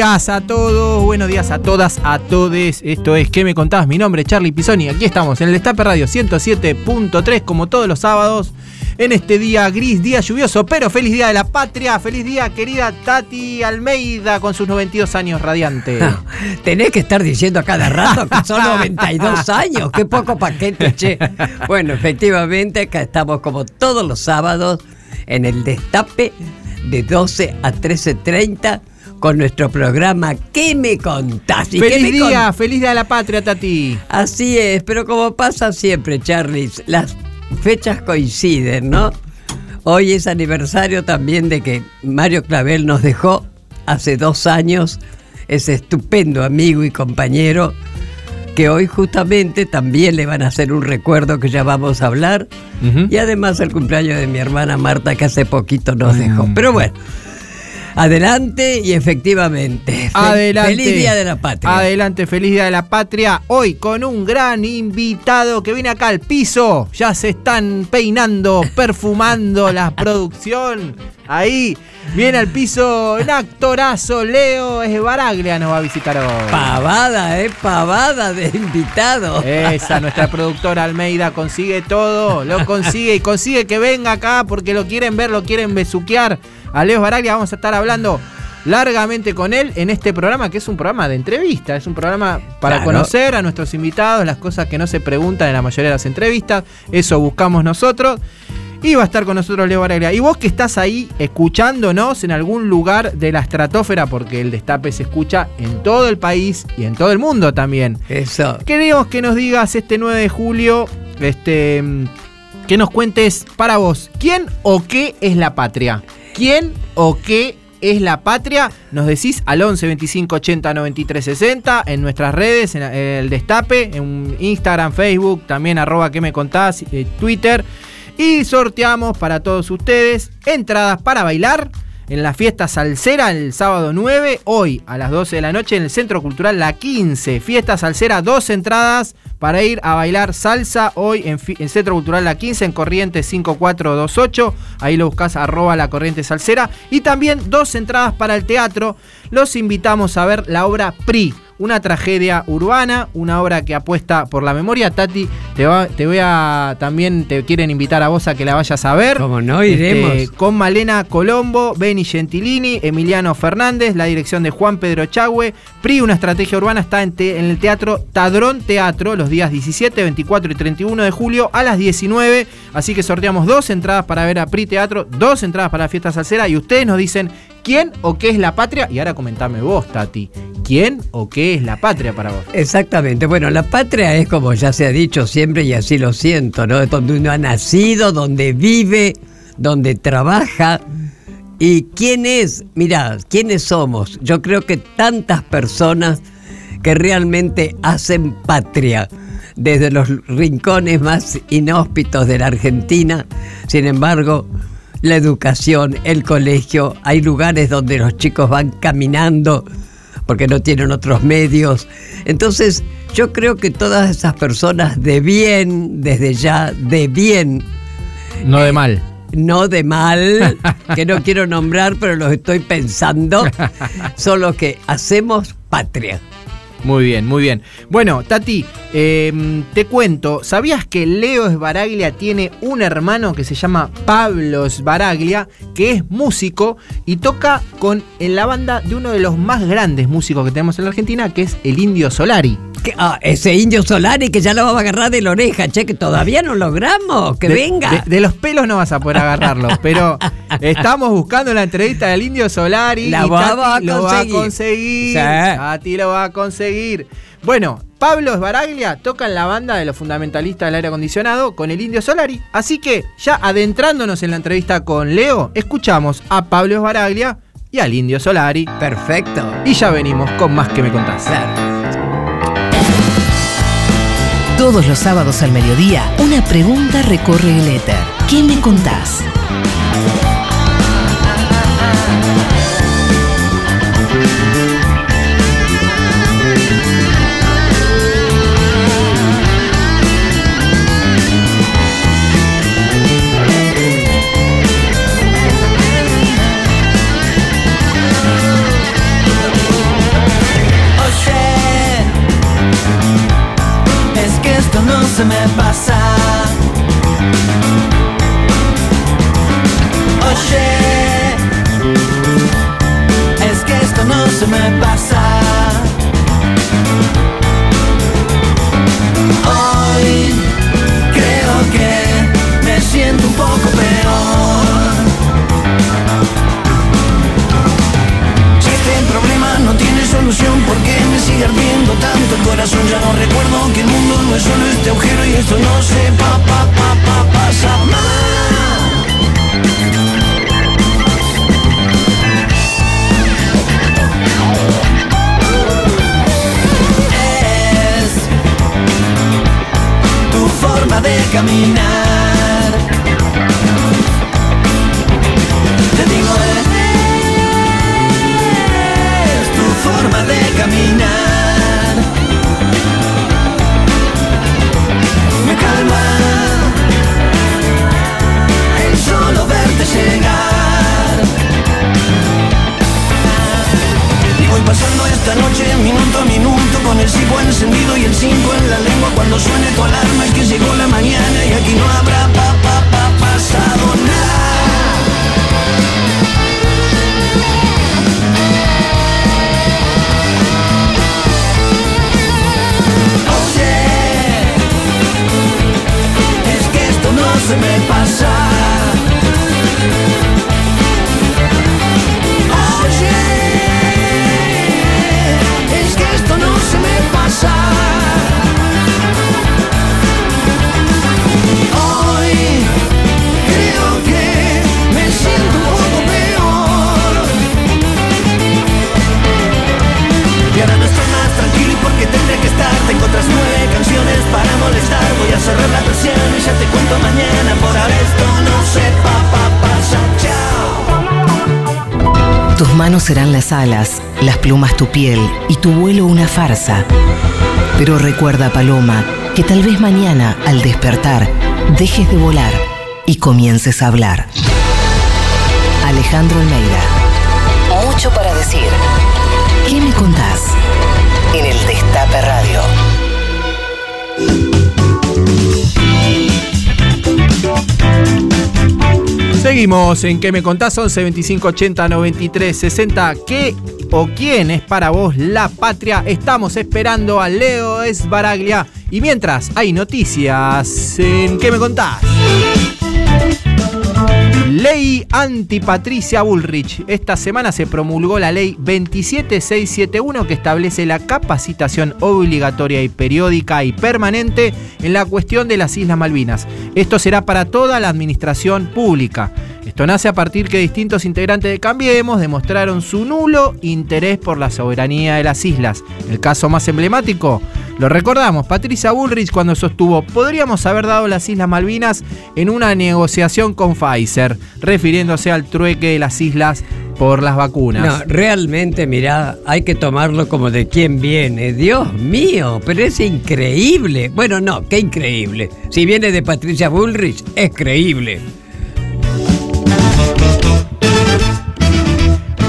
Días a todos, buenos días a todas, a todes. Esto es ¿Qué me contás? Mi nombre es Charlie Pisoni. Aquí estamos en el Destape Radio 107.3, como todos los sábados, en este día gris, día lluvioso, pero feliz día de la patria. Feliz día, querida Tati Almeida, con sus 92 años radiantes. Tenés que estar diciendo a cada rato que son 92 años. Qué poco paquete, che. Bueno, efectivamente, acá estamos como todos los sábados en el Destape de 12 a 13.30 con nuestro programa ¿Qué me contás? ¿Y qué feliz me día, con- feliz día de la patria, Tati. Así es, pero como pasa siempre, Charles, las fechas coinciden, ¿no? Hoy es aniversario también de que Mario Clavel nos dejó hace dos años, ese estupendo amigo y compañero, que hoy justamente también le van a hacer un recuerdo que ya vamos a hablar, y además el cumpleaños de mi hermana Marta, que hace poquito nos dejó. Mm. Pero bueno, adelante y efectivamente. fe- Adelante. Feliz Día de la Patria. Adelante, feliz día de la patria. Hoy con un gran invitado que viene acá al piso. Ya se están peinando, perfumando la producción. Ahí viene al piso un actorazo. Leo Esbaraglia nos va a visitar hoy. Pavada, ¿eh? Pavada de invitado. Esa, nuestra productora Almeida consigue todo, lo consigue y consigue que venga acá porque lo quieren ver, lo quieren besuquear. A Leo Baraglia vamos a estar hablando largamente con él en este programa que es un programa de entrevista, es un programa para Claro. conocer a nuestros invitados, las cosas que no se preguntan en la mayoría de las entrevistas, eso buscamos nosotros. Y va a estar con nosotros Leo Baraglia. Y vos que estás ahí escuchándonos en algún lugar de la estratosfera, porque el destape se escucha en todo el país y en todo el mundo también. Eso. Queremos que nos digas este 9 de julio, este, mm, que nos cuentes para vos, ¿quién o qué es la patria? ¿Quién o qué es la patria? Nos decís al 11 25 80 93 60 en nuestras redes, en el Destape, en Instagram, Facebook, también arroba que me contás, eh, Twitter. Y sorteamos para todos ustedes entradas para bailar en la fiesta salsera el sábado 9, hoy a las 12 de la noche en el Centro Cultural La 15. Fiesta salsera, dos entradas para ir a bailar salsa hoy en, Centro Cultural La 15 en Corriente 5428. Ahí lo buscas arroba la Corriente Salsera. Y también dos entradas para el teatro. Los invitamos a ver la obra PRI. Una tragedia urbana, una obra que apuesta por la memoria. Tati, te, va- te voy a. También te quieren invitar a vos a que la vayas a ver. Como no, Este, iremos. con Malena Colombo, Beni Gentilini, Emiliano Fernández, la dirección de Juan Pedro Chagüe. PRI, una estrategia urbana, está en, te- en el Teatro Tadrón Teatro los días 17, 24 y 31 de julio a las 19. Así que sorteamos dos entradas para ver a PRI Teatro, dos entradas para la fiesta salsera y ustedes nos dicen quién o qué es la patria. Y ahora comentame vos, Tati, quién o qué es la patria para vos. Exactamente. Bueno, la patria es como ya se ha dicho siempre y así lo siento, ¿no? Es donde uno ha nacido, donde vive, donde trabaja. ¿Y quién es? Mira, ¿quiénes somos? Yo creo que tantas personas que realmente hacen patria desde los rincones más inhóspitos de la Argentina. Sin embargo, la educación, el colegio, hay lugares donde los chicos van caminando porque no tienen otros medios. Entonces, yo creo que todas esas personas de bien, desde ya, de bien, No de mal. no de mal, que no quiero nombrar, pero los estoy pensando, son los que hacemos patria. Muy bien, muy bien. Bueno, Tati, eh, te cuento, ¿sabías que Leo Sbaraglia tiene un hermano que se llama Pablo Sbaraglia, que es músico y toca con, en la banda de uno de los más grandes músicos que tenemos en la Argentina, que es el Indio Solari? Que- ah, ese indio Solari que ya lo vamos a agarrar de la oreja, che, que todavía no logramos, que De- venga. De, de los pelos no vas a poder agarrarlo, pero estamos buscando la entrevista del Indio Solari La y Tati a lo va a conseguir. Sí. Tati lo va a conseguir. Bueno, Pablo Esbaraglia toca en la banda de los fundamentalistas del aire acondicionado con el Indio Solari. Así que ya adentrándonos en la entrevista con Leo, escuchamos a Pablo Esbaraglia y al Indio Solari. Perfecto. Y ya venimos con más que me contás. Claro. Todos los sábados al mediodía, una pregunta recorre el éter. ¿Qué me contás? Se me pasa. Corazón? Ya no recuerdo que el mundo no es solo este agujero y esto no se pa pa pa pa pasa más. Es tu forma de caminar. Te digo es tu forma de caminar. Esta noche minuto a minuto con el cipo encendido y el 5 en la lengua cuando suene tu alarma es que llegó la mañana y aquí no habrá pa pa pa pasado nada. Oye, es que esto no se me pasa. Molestar Voy a cerrar la persiana y ya te cuento mañana Por ahora esto no se pa pa pasa Chao Tus manos serán las alas, las plumas tu piel y tu vuelo una farsa. Pero recuerda, Paloma, que tal vez mañana, al despertar, dejes de volar y comiences a hablar. Alejandro Almeida. Mucho para decir. ¿Qué me contás? Seguimos en ¿Qué me contás? 11 25 80 93 60. ¿Qué o quién es para vos la patria? Estamos esperando a Leo Esbaraglia. Y mientras hay noticias en ¿Qué me contás? Ley antipatricia Bullrich. Esta semana se promulgó la ley 27671 que establece la capacitación obligatoria y periódica y permanente en la cuestión de las Islas Malvinas. Esto será para toda la administración pública. Esto nace a partir que distintos integrantes de Cambiemos demostraron su nulo interés por la soberanía de las islas. El caso más emblemático, lo recordamos, Patricia Bullrich cuando sostuvo, podríamos haber dado las Islas Malvinas en una negociación con Pfizer, refiriéndose al trueque de las islas por las vacunas. No, realmente, mirá, hay que tomarlo como de quién viene. Dios mío, pero es increíble. Bueno, no, qué increíble. Si viene de Patricia Bullrich, es creíble.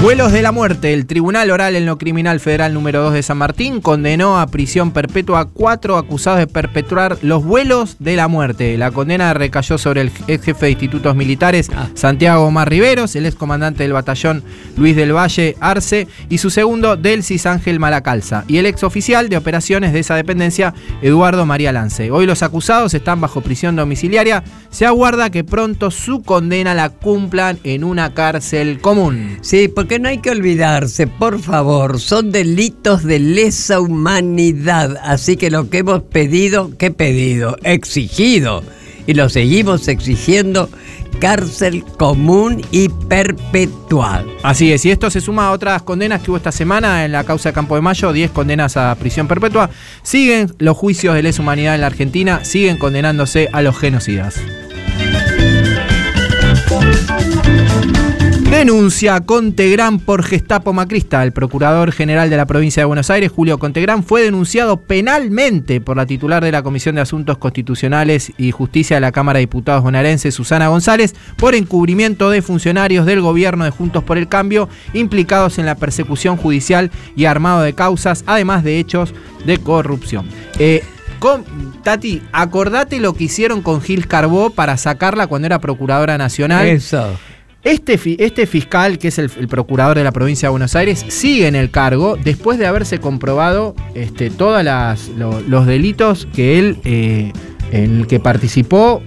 Vuelos de la muerte. El Tribunal Oral en lo Criminal Federal número 2 de San Martín condenó a prisión perpetua a cuatro acusados de perpetrar los vuelos de la muerte. La condena recayó sobre el ex jefe de institutos militares Ah. Santiago Omar Riveros, el ex comandante del batallón Luis del Valle Arce y su segundo Delcis Ángel Malacalza y el ex oficial de operaciones de esa dependencia Eduardo María Lance. Hoy los acusados están bajo prisión domiciliaria. Se aguarda que pronto su condena la cumplan en una cárcel común. Sí, porque no hay que olvidarse, por favor, son delitos de lesa humanidad. Así que lo que hemos pedido, ¿qué pedido? Exigido. Y lo seguimos exigiendo, cárcel común y perpetual. Así es, y esto se suma a otras condenas que hubo esta semana en la causa de Campo de Mayo, 10 condenas a prisión perpetua. Siguen los juicios de lesa humanidad en la Argentina, siguen condenándose a los genocidas. Denuncia Contegrán por Gestapo Macrista. El procurador general de la provincia de Buenos Aires, Julio Contegrán, fue denunciado penalmente por la titular de la Comisión de Asuntos Constitucionales y Justicia de la Cámara de Diputados bonaerense, Susana González, por encubrimiento de funcionarios del gobierno de Juntos por el Cambio implicados en la persecución judicial y armado de causas, además de hechos de corrupción. Eh, Tati, acordate lo que hicieron con Gil Carbó para sacarla cuando era Procuradora Nacional. Este, este fiscal, que es el, el procurador de la provincia de Buenos Aires, sigue en el cargo después de haberse comprobado este, todos los delitos que él, eh, en el que participó.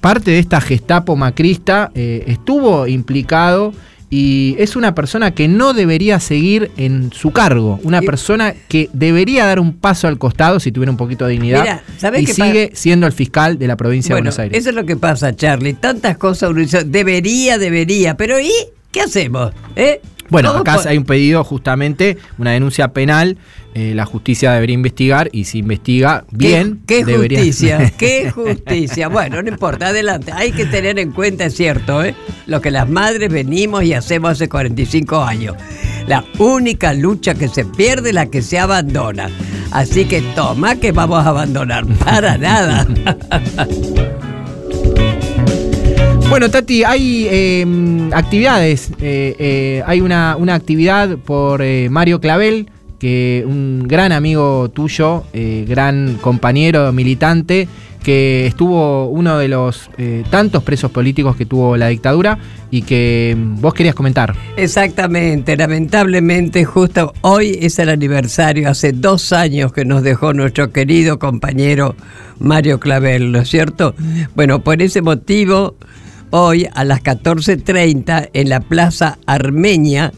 Parte de esta gestapo macrista eh, estuvo implicado y es una persona que no debería seguir en su cargo. Una Y- persona que debería dar un paso al costado si tuviera un poquito de dignidad. Mira, ¿sabés y sigue siendo el fiscal de la provincia de Bueno, Buenos Aires. eso es lo que pasa, Charlie. Tantas cosas uno dice, debería, debería, pero ¿y qué hacemos? ¿Eh? Bueno, acá por- hay un pedido justamente, una denuncia penal. eh, la justicia debería investigar y si investiga bien, ¿Qué, qué debería- justicia? ¿Qué justicia? Bueno, no importa, adelante. Hay que tener en cuenta, es cierto, ¿eh? lo que las madres venimos y hacemos hace 45 años. La única lucha que se pierde es la que se abandona. Así que toma que vamos a abandonar. Para nada. Bueno, Tati, hay eh, actividades. eh, eh, hay una, una actividad por eh, Mario Clavel, que un gran amigo tuyo, gran compañero militante, que estuvo uno de los tantos presos políticos que tuvo la dictadura y que mm, vos querías comentar. Exactamente, lamentablemente justo hoy es el aniversario, hace dos años que nos dejó nuestro querido compañero Mario Clavel, ¿no es cierto? Bueno, por ese motivo, hoy a las 14.30 en la Plaza Armenia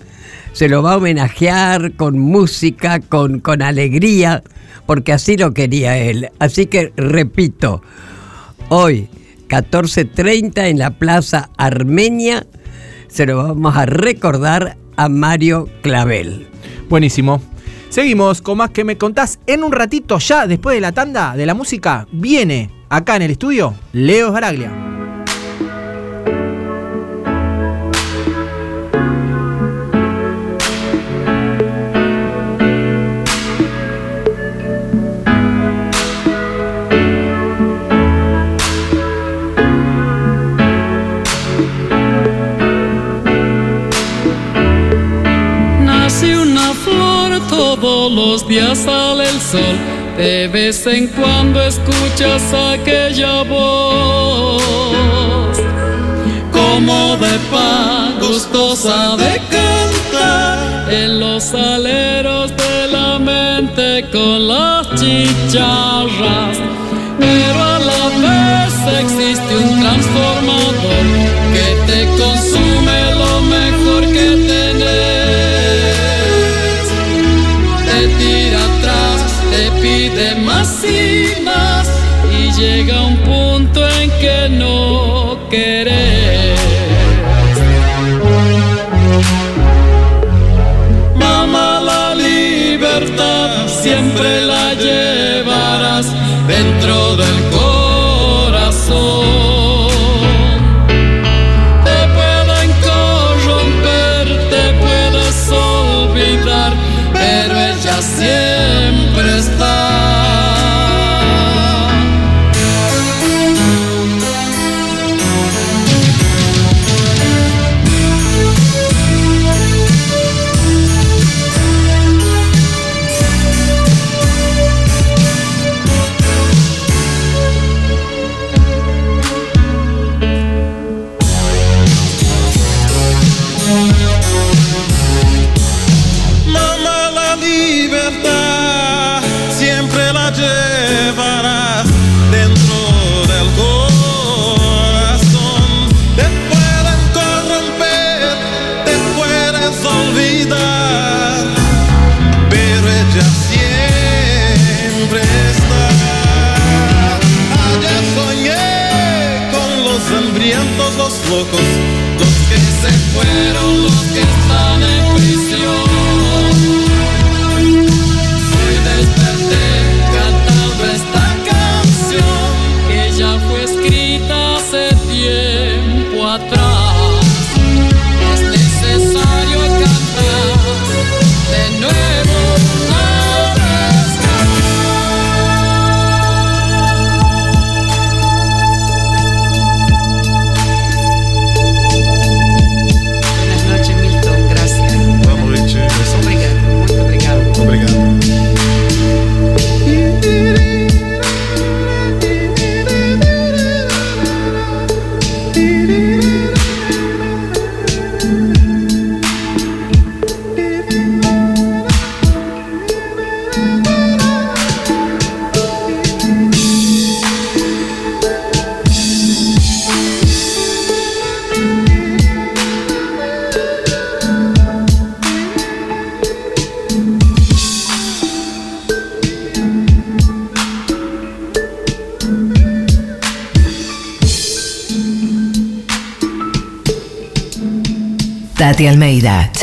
se lo va a homenajear con música, con, con alegría, porque así lo quería él. Así que repito, hoy 14.30 en la Plaza Armenia se lo vamos a recordar a Mario Clavel. Buenísimo. Seguimos con más que me contás. En un ratito ya, después de la tanda de la música, viene acá en el estudio Leo Baraglia. Los sale el sol. De vez en cuando escuchas aquella voz, como de paz, gustosa de cantar en los aleros de la mente con las chicharras. Pero a la vez existe un transformador que te consume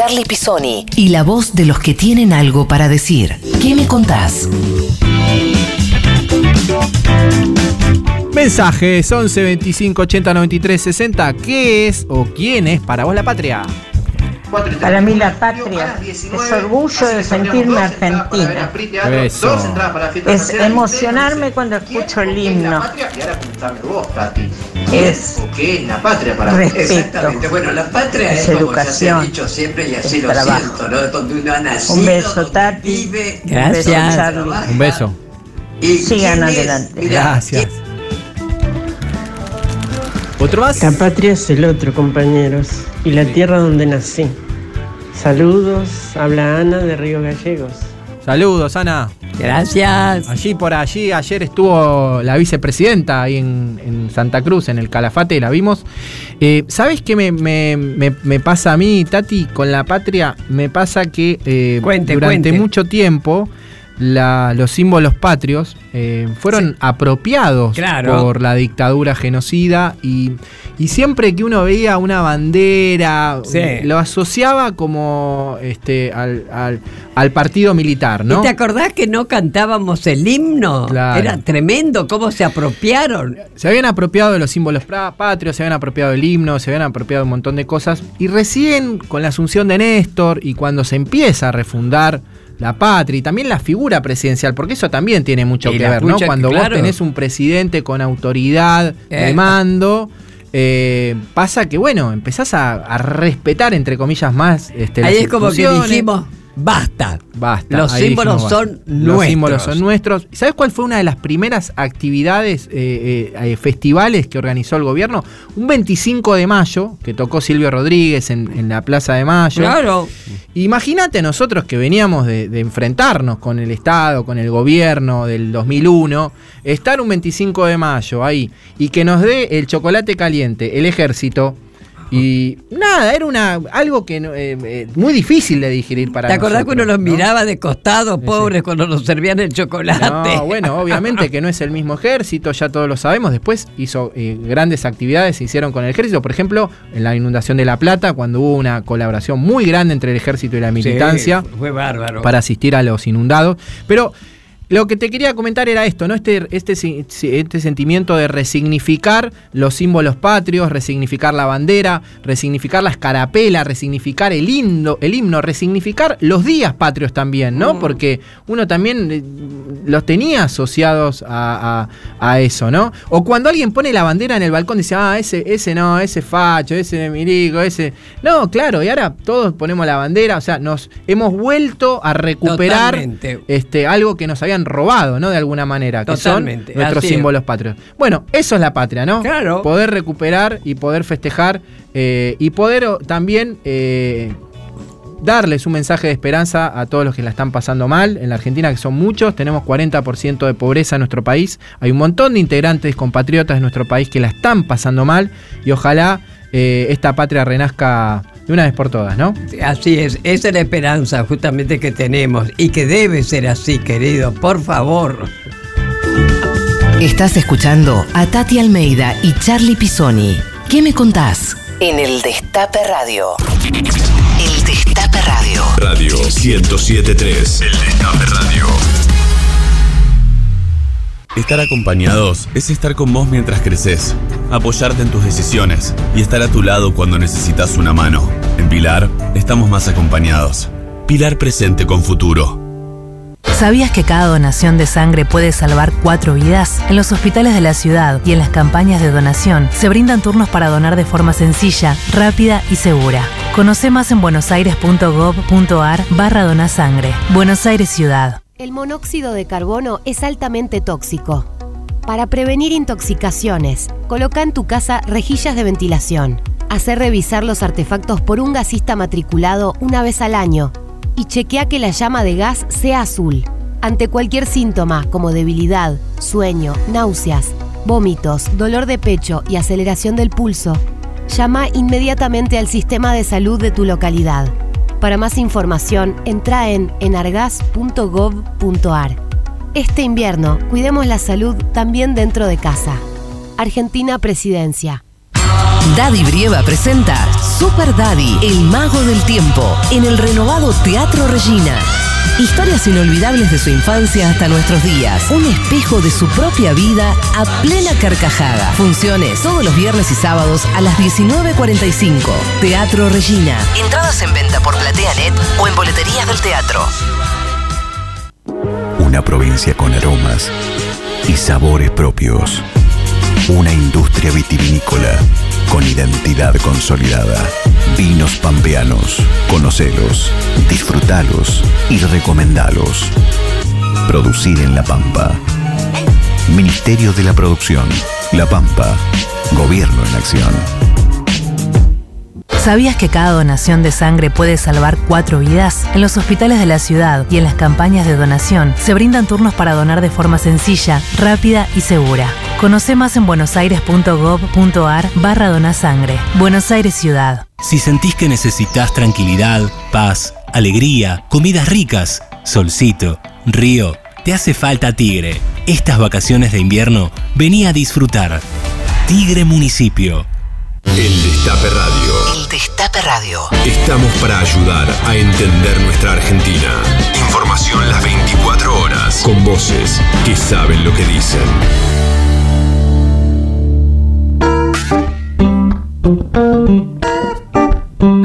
Charlie Pisoni y la voz de los que tienen algo para decir. ¿Qué me contás? Mensajes 11 25 80 93 60. ¿Qué es o quién es para vos la patria? Para mí la patria es orgullo de sentirme argentina. Eso. Es emocionarme cuando escucho el himno. Es ¿Qué es la patria para respeto. Exactamente. Bueno, la patria Es es, como ya se educación. ha dicho siempre y así Es lo trabajo. siento, ¿no? Donde uno ha nacido, Un beso, donde Tati. vive, Un beso, Gracias. Charlie. Un beso. y Sigan adelante. mirá, Gracias. ¿Otro más? La patria es el otro, compañeros, y la tierra donde nací. Saludos, habla Ana de Río Gallegos. Saludos, Ana. Gracias. Allí por allí, ayer estuvo la vicepresidenta ahí en, en Santa Cruz, en el Calafate, la vimos. Eh, ¿Sabes qué me, me- me- me pasa a mí, Tati, con la patria? Me pasa que eh, Cuente, durante cuente. mucho tiempo la- los símbolos patrios eh, fueron apropiados Claro. por la dictadura genocida y, y siempre que uno veía una bandera, Sí. lo asociaba como este, al, al- al partido militar, ¿no? ¿Y te acordás que no cantábamos el himno? Claro. Era tremendo cómo se apropiaron. Se habían apropiado de los símbolos patrios, se habían apropiado del himno, se habían apropiado un montón de cosas. Y recién con la asunción de Néstor y cuando se empieza a refundar la patria y también la figura presidencial, porque eso también tiene mucho Y que ver, ¿no? Cuando claro. vos tenés un presidente con autoridad de Eh. mando. eh, pasa que, bueno, empezás a, a respetar, entre comillas, más este, las Ahí es como que dijimos, basta. Basta. Los símbolos dijimos, son basta. Los nuestros. símbolos son nuestros. ¿Y ¿Sabes cuál fue una de las primeras actividades, eh, eh, eh, festivales que organizó el gobierno? Un 25 de mayo, que tocó Silvio Rodríguez en, en la Plaza de Mayo. Claro. Imagínate nosotros que veníamos de, de enfrentarnos con el Estado, con el gobierno del 2001, estar un 25 de mayo ahí y que nos dé el chocolate caliente, el ejército. Y nada, era una algo que no- eh, eh, muy difícil de digerir para ¿Te acordás que uno los ¿no? miraba de costado, Sí, pobres, cuando nos servían el chocolate? No, bueno, obviamente que no es el mismo ejército, ya todos lo sabemos. Después hizo eh, grandes actividades, se hicieron con el ejército. Por ejemplo, en la inundación de La Plata, cuando hubo una colaboración muy grande entre el ejército y la militancia Sí, fue bárbaro. para asistir a los inundados. Pero lo que te quería comentar era esto, ¿no? Este, este, este sentimiento de resignificar los símbolos patrios, resignificar la bandera, resignificar la escarapela, resignificar el himno, el himno, resignificar los días patrios también, ¿no? Porque uno también eh, los tenía asociados a, a- a eso, ¿no? O cuando alguien pone la bandera en el balcón dice, ah, ese, ese no, ese facho, ese milico, ese. No, claro, y ahora todos ponemos la bandera, o sea, nos hemos vuelto a recuperar Totalmente. este, algo que nos habían robado, ¿no? De alguna manera, que Totalmente, son nuestros símbolos patrios. Bueno, eso es la patria, ¿no? Claro. Poder recuperar y poder festejar eh, y poder oh, también eh, darles un mensaje de esperanza a todos los que la están pasando mal. En la Argentina, que son muchos, tenemos 40% de pobreza en nuestro país. Hay un montón de integrantes compatriotas de nuestro país que la están pasando mal y ojalá eh, esta patria renazca de una vez por todas, ¿no? Así es, esa es la esperanza justamente que tenemos y que debe ser así, querido, por favor. Estás escuchando a Tati Almeida y Charlie Pisoni. ¿Qué me contás? En el Destape Radio. El Destape Radio. Radio 1073. El Destape Radio. Estar acompañados es estar con vos mientras creces, apoyarte en tus decisiones y estar a tu lado cuando necesitas una mano. En Pilar estamos más acompañados. Pilar presente con futuro. ¿Sabías que cada donación de sangre puede salvar cuatro vidas? En los hospitales de la ciudad y en las campañas de donación se brindan turnos para donar de forma sencilla, rápida y segura. Conoce más en buenosaires.gov.ar barra donasangre. Buenos Aires Ciudad. El monóxido de carbono es altamente tóxico. Para prevenir intoxicaciones, coloca en tu casa rejillas de ventilación. Hacer revisar los artefactos por un gasista matriculado una vez al año y chequea que la llama de gas sea azul. Ante cualquier síntoma como debilidad, sueño, náuseas, vómitos, dolor de pecho y aceleración del pulso, llama inmediatamente al sistema de salud de tu localidad. Para más información, entra en enargas.gov.ar. Este invierno, cuidemos la salud también dentro de casa. Argentina Presidencia. Daddy Brieva presenta Super Daddy, el mago del tiempo, en el renovado Teatro Regina. Historias inolvidables de su infancia hasta nuestros días. Un espejo de su propia vida a plena carcajada. Funciones todos los viernes y sábados a las 19.45. Teatro Regina. Entradas en venta por PlateaNet o en boleterías del teatro. Una provincia con aromas y sabores propios. Una industria vitivinícola con identidad consolidada. Vinos pampeanos. Conocelos, disfrutalos y recomendalos. Producir en La Pampa. Ministerio de la Producción. La Pampa. Gobierno en acción. ¿Sabías que cada donación de sangre puede salvar cuatro vidas? En los hospitales de la ciudad y en las campañas de donación se brindan turnos para donar de forma sencilla, rápida y segura. Conoce más en buenosaires.gov.ar barra donasangre. Buenos Aires Ciudad. Si sentís que necesitas tranquilidad, paz, alegría, comidas ricas, solcito, río, te hace falta Tigre. Estas vacaciones de invierno vení a disfrutar. Tigre Municipio. El Destape Radio. Destape Radio. Estamos para ayudar a entender nuestra Argentina. Información las 24 horas. Con voces que saben lo que dicen.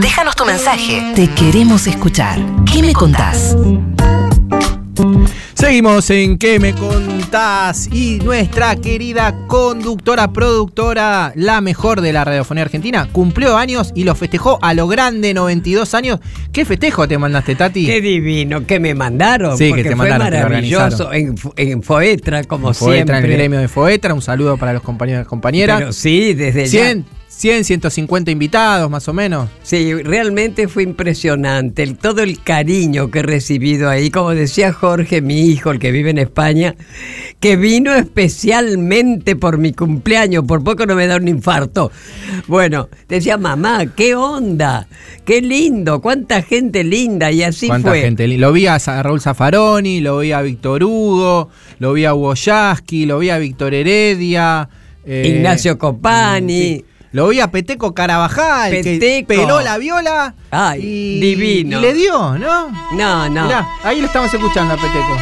Déjanos tu mensaje. Te queremos escuchar. ¿Qué me contás? Seguimos en ¿Qué me contás? Y nuestra querida conductora, productora, la mejor de la radiofonía argentina, cumplió años y lo festejó a lo grande, 92 años. ¿Qué festejo te mandaste, Tati? Qué divino, que me mandaron. Sí, que te fue mandaron, te maravilloso en, en Foetra, como Foetra, siempre. en el gremio de Foetra, un saludo para los compañeros y compañeras. Pero sí, desde ya. 100, 100, 150 invitados, más o menos. Sí, realmente fue impresionante el, todo el cariño que he recibido ahí. Como decía Jorge, mi hijo, el que vive en España, que vino especialmente por mi cumpleaños, por poco no me da un infarto. Bueno, decía, mamá, ¿qué onda? Qué lindo, cuánta gente linda, y así Cuánta fue. gente. Lo vi a Raúl Zaffaroni, lo vi a Víctor Hugo, lo vi a Hugo Yasky, lo vi a Víctor Heredia. eh, Ignacio Copani. sí. Lo vi a Peteco Carabajal, que peló la viola. Ay, y, divino. Y le dio, ¿no? No, no. Mirá, ahí lo estamos escuchando a Peteco.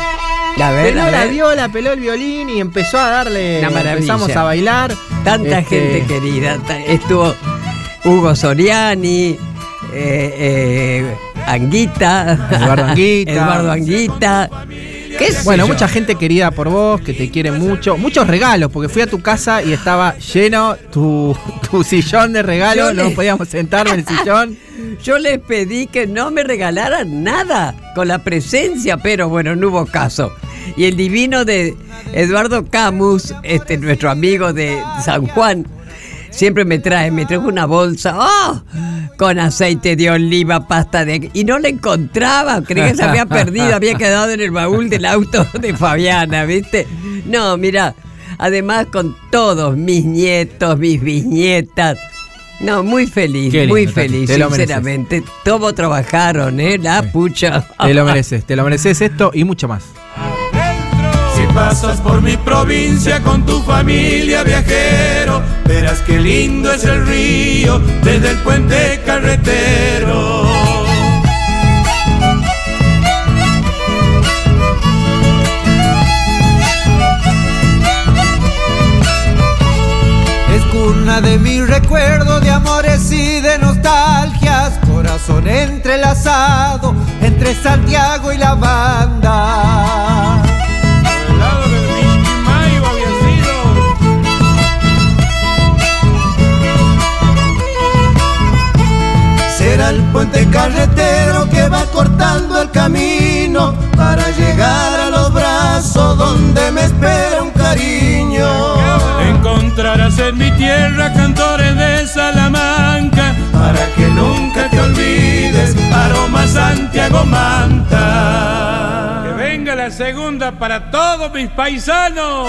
A ver, peló la ver. viola, peló el violín y empezó a darle. Una maravilla. Empezamos a bailar. Tanta Este, gente querida. Estuvo Hugo Soriani, eh, eh, Anguita. Eduardo Anguita. Eduardo Anguita. ¿Qué sé Bueno, mucha gente querida por vos, que te quiere mucho. Muchos regalos, porque fui a tu casa y estaba lleno tu, tu sillón de regalos. No podíamos sentar en el sillón. Yo les pedí que no me regalaran nada con la presencia, pero bueno, no hubo caso. Y el divino de Eduardo Camus, este, nuestro amigo de San Juan, siempre me trae, me trajo una bolsa, ¡oh! Con aceite de oliva, pasta de... Y no la encontraba, creí que se había perdido, había quedado en el baúl del auto de Fabiana, ¿viste? No, mira, además con todos mis nietos, mis bisnietas. No, muy feliz, lindo, muy feliz, te sinceramente. Todos trabajaron, ¿eh? La pucha. Te lo mereces, te lo mereces esto y mucho más. Pasas por mi provincia con tu familia viajero, verás qué lindo es el río desde el puente carretero. Es cuna de mi recuerdo de amores y de nostalgias, corazón entrelazado entre Santiago y la banda. El puente carretero que va cortando el camino para llegar a los brazos donde me espera un cariño. Encontrarás en mi tierra cantores de Salamanca para que nunca te olvides, aroma Santiago Manta. Que venga la segunda para todos mis paisanos.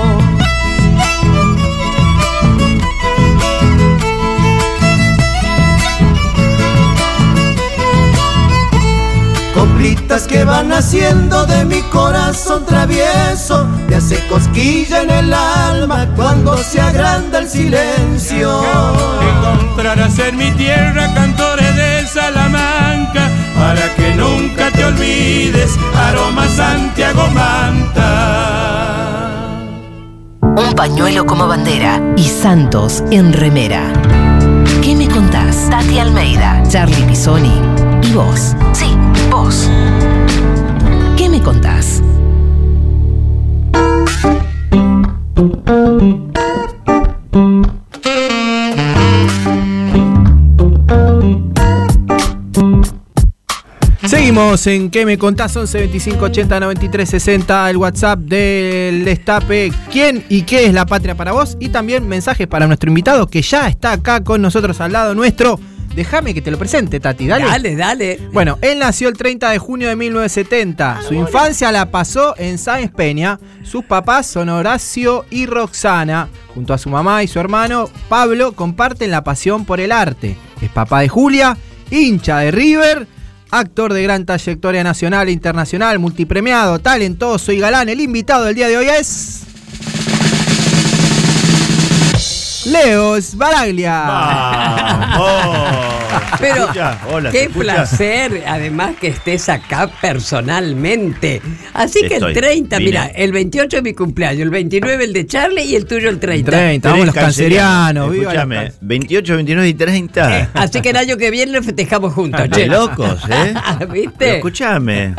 Coplitas que van haciendo de mi corazón travieso, te hace cosquilla en el alma cuando se agranda el silencio. Encontrarás en mi tierra cantores de Salamanca para que nunca te olvides, aroma Santiago Manta. Un pañuelo como bandera y Santos en remera. ¿Qué me contás? Tati Almeida, Charlie Pisoni y vos. Sí, vos. ¿Qué me contás? Seguimos en ¿Qué me contás? 11 25 80 93 60, el WhatsApp del Destape. ¿Quién y qué es la patria para vos? Y también mensajes para nuestro invitado que ya está acá con nosotros al lado nuestro. Déjame que te lo presente, Tati, dale. Dale, dale. Bueno, él nació el 30 de junio de 1970. Su infancia la pasó en Sáenz Peña. Sus papás son Horacio y Roxana. Junto a su mamá y su hermano, Pablo, comparten la pasión por el arte. Es papá de Julia, hincha de River, actor de gran trayectoria nacional e internacional, multipremiado, talentoso y galán. El invitado del día de hoy es... Leos Baraglia. Pero Hola, ¿se qué placer, además que estés acá personalmente. Así que Estoy, el 30, vine. mira, el 28 es mi cumpleaños, el 29 el de Charlie y el tuyo el 30. 30, vamos los cancerianos, viva los Escúchame, 28, 29 y 30. Así que el año que viene lo festejamos juntos, De che. locos, ¿eh? ¿Viste? Escúchame.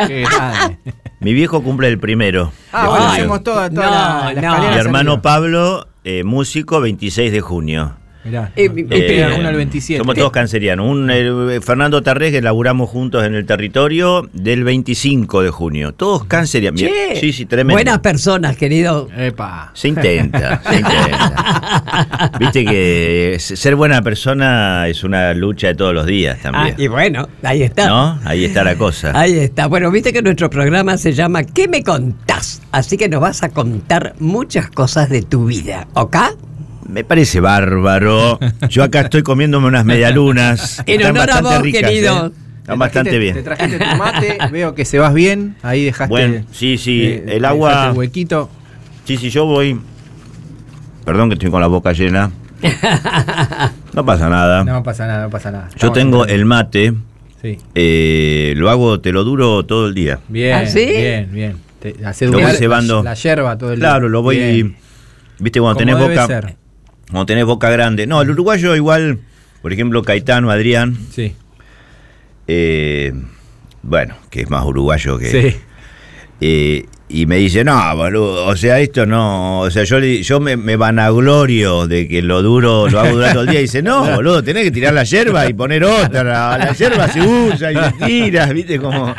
Mi viejo cumple el primero. Ah, bueno, hacemos toda, toda No, la, la no. Mi hermano. Pablo, eh, músico, 26 de junio. Mirá, Eh, Eh, el 27. Somos todos cancerianos. Un, eh, Fernando Tarrés, que laburamos juntos en el territorio, del 25 de junio. Todos cancerianos. Che, Sí, sí, tremendo. Buenas personas, querido. Epa. Se intenta, se intenta. Viste que ser buena persona es una lucha de todos los días Ah, también. y bueno, ahí está. ¿No? Ahí está la cosa. Ahí está. Bueno, viste que nuestro programa se llama ¿Qué me contás? Así que nos vas a contar muchas cosas de tu vida, ¿ok? Me parece bárbaro. Yo acá estoy comiéndome unas medialunas. En Están honor a bastante vos, ricas, querido. ¿eh? Están bastante Te bien. trajiste tu mate, veo que se vas bien. Ahí dejaste. Bueno, sí, sí. eh, el agua. El huequito. Sí, sí, yo voy. Perdón que estoy con la boca llena. No pasa nada. No pasa nada, no pasa nada. Yo Estamos tengo en- el mate. Sí. eh, lo hago, te lo duro todo el día. Bien, ¿Ah, sí? bien, bien. Te hace Lo voy cebando. la, la yerba todo el día. Claro, lo voy. Bien. Viste, cuando Como tenés debe boca. ser. Cuando tenés boca grande. No, el uruguayo igual. Por ejemplo, Caetano, Adrián. Sí. eh, bueno, que es más uruguayo que. Sí. eh, y me dice, no, boludo, o sea, esto no, o sea, yo, le- yo me, me vanaglorio de que lo duro lo hago durante todo el día. Y dice, no, boludo, tenés que tirar la yerba y poner otra. La yerba se usa y se tira, ¿viste? Como...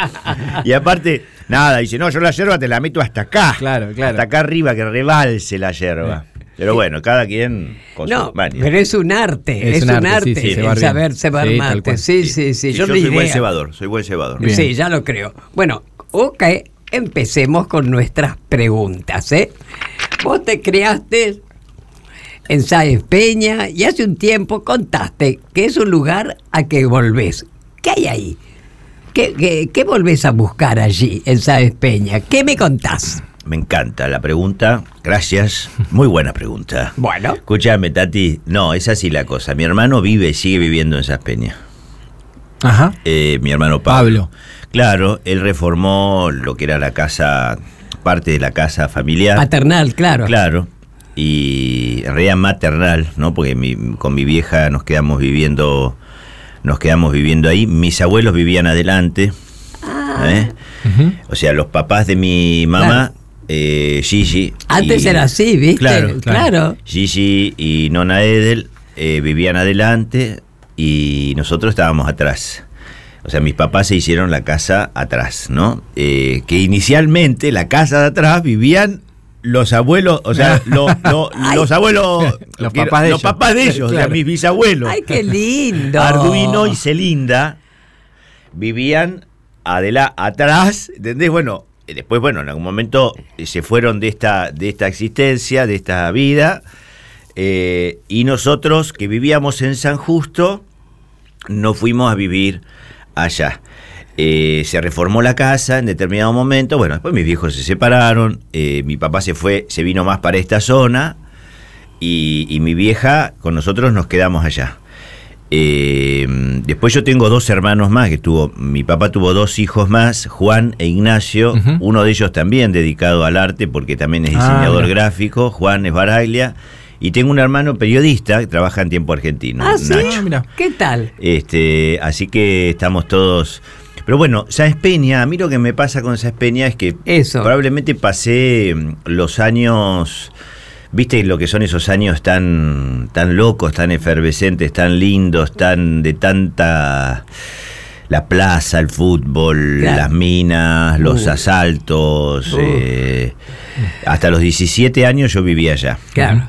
Y aparte, nada, dice, no, yo la yerba te la meto hasta acá. Claro, claro. Hasta acá arriba, que rebalse la yerba. Pero bueno, cada quien con No, manias. pero es un arte, Es es, un un arte, arte, sí, sí, el saber cebar Sí, mate. Sí, sí, sí. Sí, Yo, yo soy buen cebador, soy buen cebador. Bien. Sí, ya lo creo. Bueno, ok, empecemos con nuestras preguntas, ¿eh? Vos te criaste en Sáenz Peña y hace un tiempo contaste que es un lugar a que volvés. ¿Qué hay ahí? ¿Qué, qué, qué volvés a buscar allí, en Sáenz Peña? ¿Qué me contás? Me encanta la pregunta. Gracias. Muy buena pregunta. Bueno. Escúchame, Tati. No, es así la cosa. Mi hermano vive y sigue viviendo en Saspeña. Ajá. Eh, mi hermano Pablo. Claro, él reformó lo que era la casa, parte de la casa familiar. Paternal, claro. Claro. Y en realidad maternal, ¿no? Porque mi- con mi vieja nos quedamos viviendo, nos quedamos viviendo ahí. Mis abuelos vivían adelante. ¿eh? O sea, los papás de mi mamá, eh, Gigi. Antes y- era así, ¿viste? Claro, Claro. Gigi y Nona Edel eh, vivían adelante y nosotros estábamos atrás. O sea, mis papás se hicieron la casa atrás, ¿no? Eh, que inicialmente la casa de atrás vivían los abuelos, o sea, lo- lo- los abuelos, Los quiero- papás de los ellos. papás de ellos, o sea, Claro. mis bisabuelos. ¡Ay, qué lindo! Arduino y Celinda vivían adela atrás, ¿entendés? Bueno, después, bueno, en algún momento eh, se fueron de esta, de esta existencia, de esta vida, eh, y nosotros que vivíamos en San Justo, no fuimos a vivir allá. Eh, se reformó la casa en determinado momento, bueno, después mis viejos se separaron, eh, mi papá se fue, se vino más para esta zona, y mi vieja con nosotros nos quedamos allá. Eh, después yo tengo dos hermanos más que tuvo, mi papá tuvo dos hijos más, Juan e Ignacio, uno de ellos también dedicado al arte porque también es Ah, diseñador gráfico, Juan es Baraglia, y tengo un hermano periodista que trabaja en tiempo argentino, Ah, ¿sí? Nacho. ¿Qué tal? Este, así que estamos todos. Pero bueno, Sáenz Peña, a mí lo que me pasa con Sáenz Peña es que probablemente pasé mm, los años. ¿Viste lo que son esos años tan, tan locos, tan efervescentes, tan lindos, tan de tanta la plaza, el fútbol, Claro. las minas, los Uh. asaltos. Uh. eh, hasta los 17 años yo vivía allá. Claro.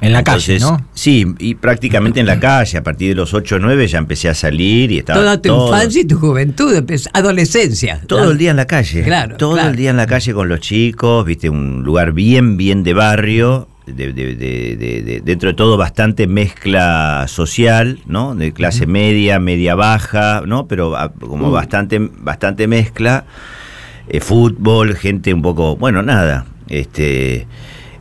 En la calle, ¿no? Sí, y prácticamente en la calle. A partir de los 8 o 9 ya empecé a salir y estaba Toda tu todo, infancia y tu juventud, adolescencia. todo el día en la calle. Claro, Todo claro. el día en la calle con los chicos, viste, un lugar bien, bien de barrio. De- de- de- de- de- dentro de todo bastante mezcla social, ¿no? De clase media, media baja, ¿no? Pero ah, como bastante, bastante mezcla. Eh, fútbol, gente un poco, bueno, nada, este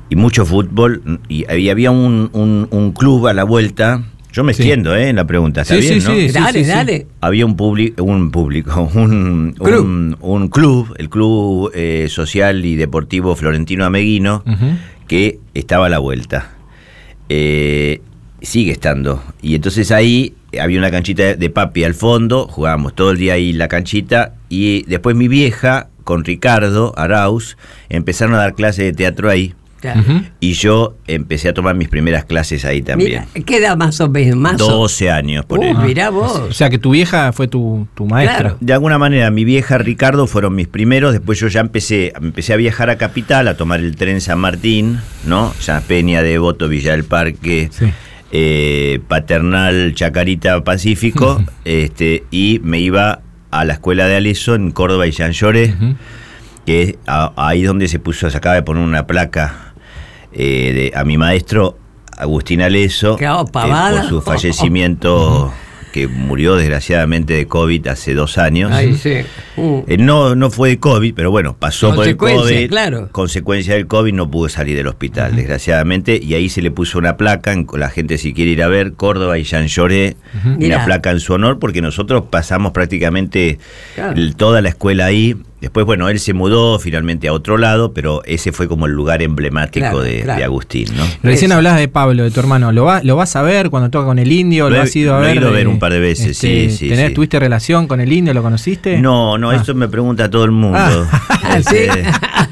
y mucho fútbol y, y había un, un- un club a la vuelta. Yo me Sí. extiendo, ¿eh? En la pregunta, ¿está Sí, bien, sí, no? Dale, dale. había un, publi- un público, un Club. un, un club, el Club eh, Social y Deportivo Florentino Ameguino, Ujú. Que estaba a la vuelta. Eh, sigue estando. Y entonces ahí había una canchita de papi al fondo, jugábamos todo el día ahí la canchita, y después mi vieja, con Ricardo Arauz, empezaron a dar clases de teatro ahí. Claro. Y yo empecé a tomar mis primeras clases ahí también. Mira, ¿qué edad más o menos? Más o- 12 años, por Uh, mirá vos. O sea que tu vieja fue tu, tu maestra. Claro. De alguna manera, mi vieja Ricardo fueron mis primeros. Después yo ya empecé, empecé a viajar a Capital, a tomar el tren San Martín, ¿no? Ya Peña, Devoto, Villa del Parque, Sí. eh, Paternal, Chacarita, Pacífico, este, y me iba a la escuela de Aleso en Córdoba y San Lloré, que es a- ahí donde se puso, se acaba de poner una placa eh, de- a mi maestro Agustín Aleso, oh, eh, por su fallecimiento, que murió desgraciadamente de COVID hace dos años. Ay, sí. Uh. Eh, no, no fue de COVID, pero bueno, pasó por el COVID. claro. Consecuencia del COVID, no pudo salir del hospital, desgraciadamente. Y ahí se le puso una placa, en- la gente si quiere ir a ver, Córdoba y Jean Lloré, una placa en su honor, porque nosotros pasamos prácticamente Claro. el- toda la escuela ahí. Después, bueno, él se mudó finalmente a otro lado, pero ese fue como el lugar emblemático Claro, de, claro. de Agustín, ¿no? Recién Eso. hablabas de Pablo, de tu hermano. ¿Lo, va- lo vas a ver cuando toca con el indio? ¿Lo, has ido a lo he ver? ido a ver un par de veces, sí, sí, tenés- sí. ¿Tuviste relación con el indio? ¿Lo conociste? No, no, Ah. eso me pregunta todo el mundo. Ah, ¿sí? Este,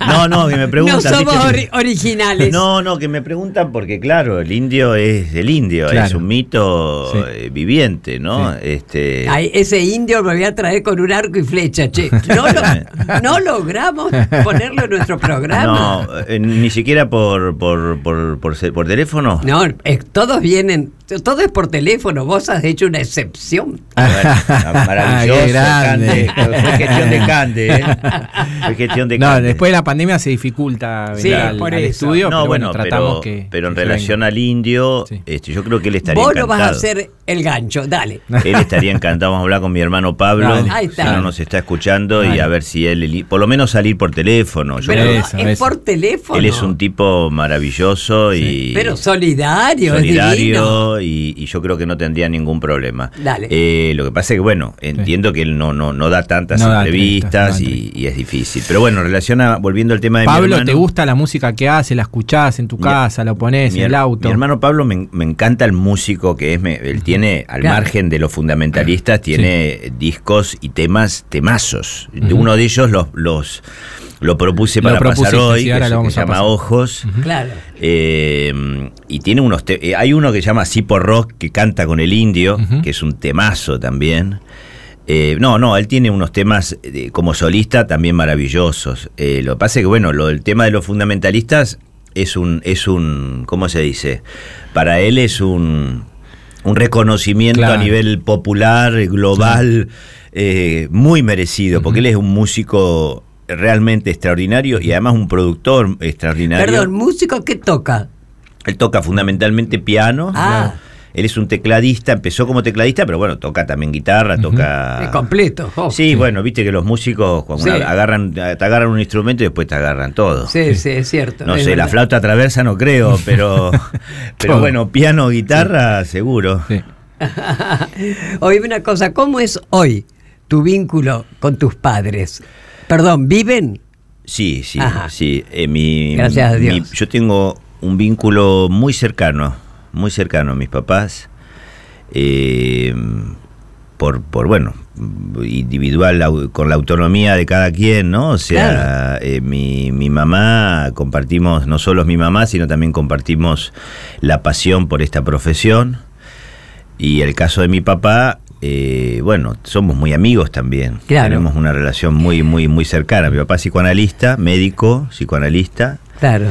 No, no, que me preguntan. No somos originales. No, no, que me preguntan porque, claro, el indio es el indio, Claro. es un mito Sí. eh, viviente, ¿no? Este. Ay, ese indio me voy a traer con un arco y flecha, che. No, lo- no logramos ponerlo en nuestro programa. No, eh, ni siquiera por, por, por, por, por teléfono. No, eh, todos vienen, todo es por teléfono, vos has hecho una excepción. Maravilloso, Qué grande. Cande. Fue gestión de Cande, ¿eh? Fue gestión de No, después de la pandemia se dificulta venir Sí, al, por al eso. estudio, no, pero bueno, bueno, tratamos pero, que. pero en que relación venga. al indio, este, yo creo que él estaría Vos no encantado. vas a hacer el gancho, dale. Él estaría encantado. Vamos a hablar con mi hermano Pablo. Dale. Ahí Si está. no nos está escuchando y a ver si él, por lo menos salir por teléfono. Yo Pero creo- Eso, es eso. por teléfono. él es un tipo maravilloso y Pero solidario, es divino. solidario y, y yo creo que no tendría ningún problema. Dale. Eh, lo que pasa es que, bueno, entiendo que él no, no, no da tantas No entrevistas, da y, y es difícil. Pero bueno, en relación a, volviendo al tema de mi Pablo, hermano, ¿te gusta la música que hace? ¿La escuchás en tu Mi- casa? ¿La pones mi, en el auto? mi hermano Pablo me, me encanta el músico que es. me- él tiene, al Claro. margen de los fundamentalistas, tiene discos y temas, temazos. De Ujú. Uno de ellos los, los lo propuse Lo para pasar hoy, que, se- que llama. Ojos. Claro. Eh, y tiene unos. eh, hay uno que se llama Sipo Rock que canta con el indio, que es un temazo también. Eh, no, no, él tiene unos temas eh, como solista también maravillosos. Lo que pasa es que, bueno, lo, el tema de los fundamentalistas es un, es un, ¿cómo se dice? Para él es un, un reconocimiento Claro. a nivel popular, global, eh, muy merecido, porque él es un músico realmente extraordinario y además un productor extraordinario. Perdón, músico que toca. Él toca fundamentalmente piano. Ah. Él es un tecladista, empezó como tecladista, pero bueno, toca también guitarra, toca... Es completo. oh. Sí, bueno, viste que los músicos cuando Sí. una- agarran, te agarran un instrumento y después te agarran todo. Sí, sí, es cierto. No es sé, la flauta traversa no creo, pero, pero Todo. bueno, piano, guitarra, seguro. Oye, una cosa, ¿cómo es hoy tu vínculo con tus padres? Perdón, ¿viven? Sí, sí, Ajá. sí. Eh, mi- Gracias a mi- Dios. yo tengo un vínculo muy cercano, muy cercano a mis papás. eh, por, por, bueno, individual, con la autonomía de cada quien, ¿no? O sea, eh, mi, mi mamá, compartimos, no solo es mi mamá, sino también compartimos la pasión por esta profesión. Y el caso de mi papá, eh, bueno, somos muy amigos también. Claro. Tenemos una relación muy, muy, muy cercana. Mi papá es psicoanalista, médico, psicoanalista. Claro.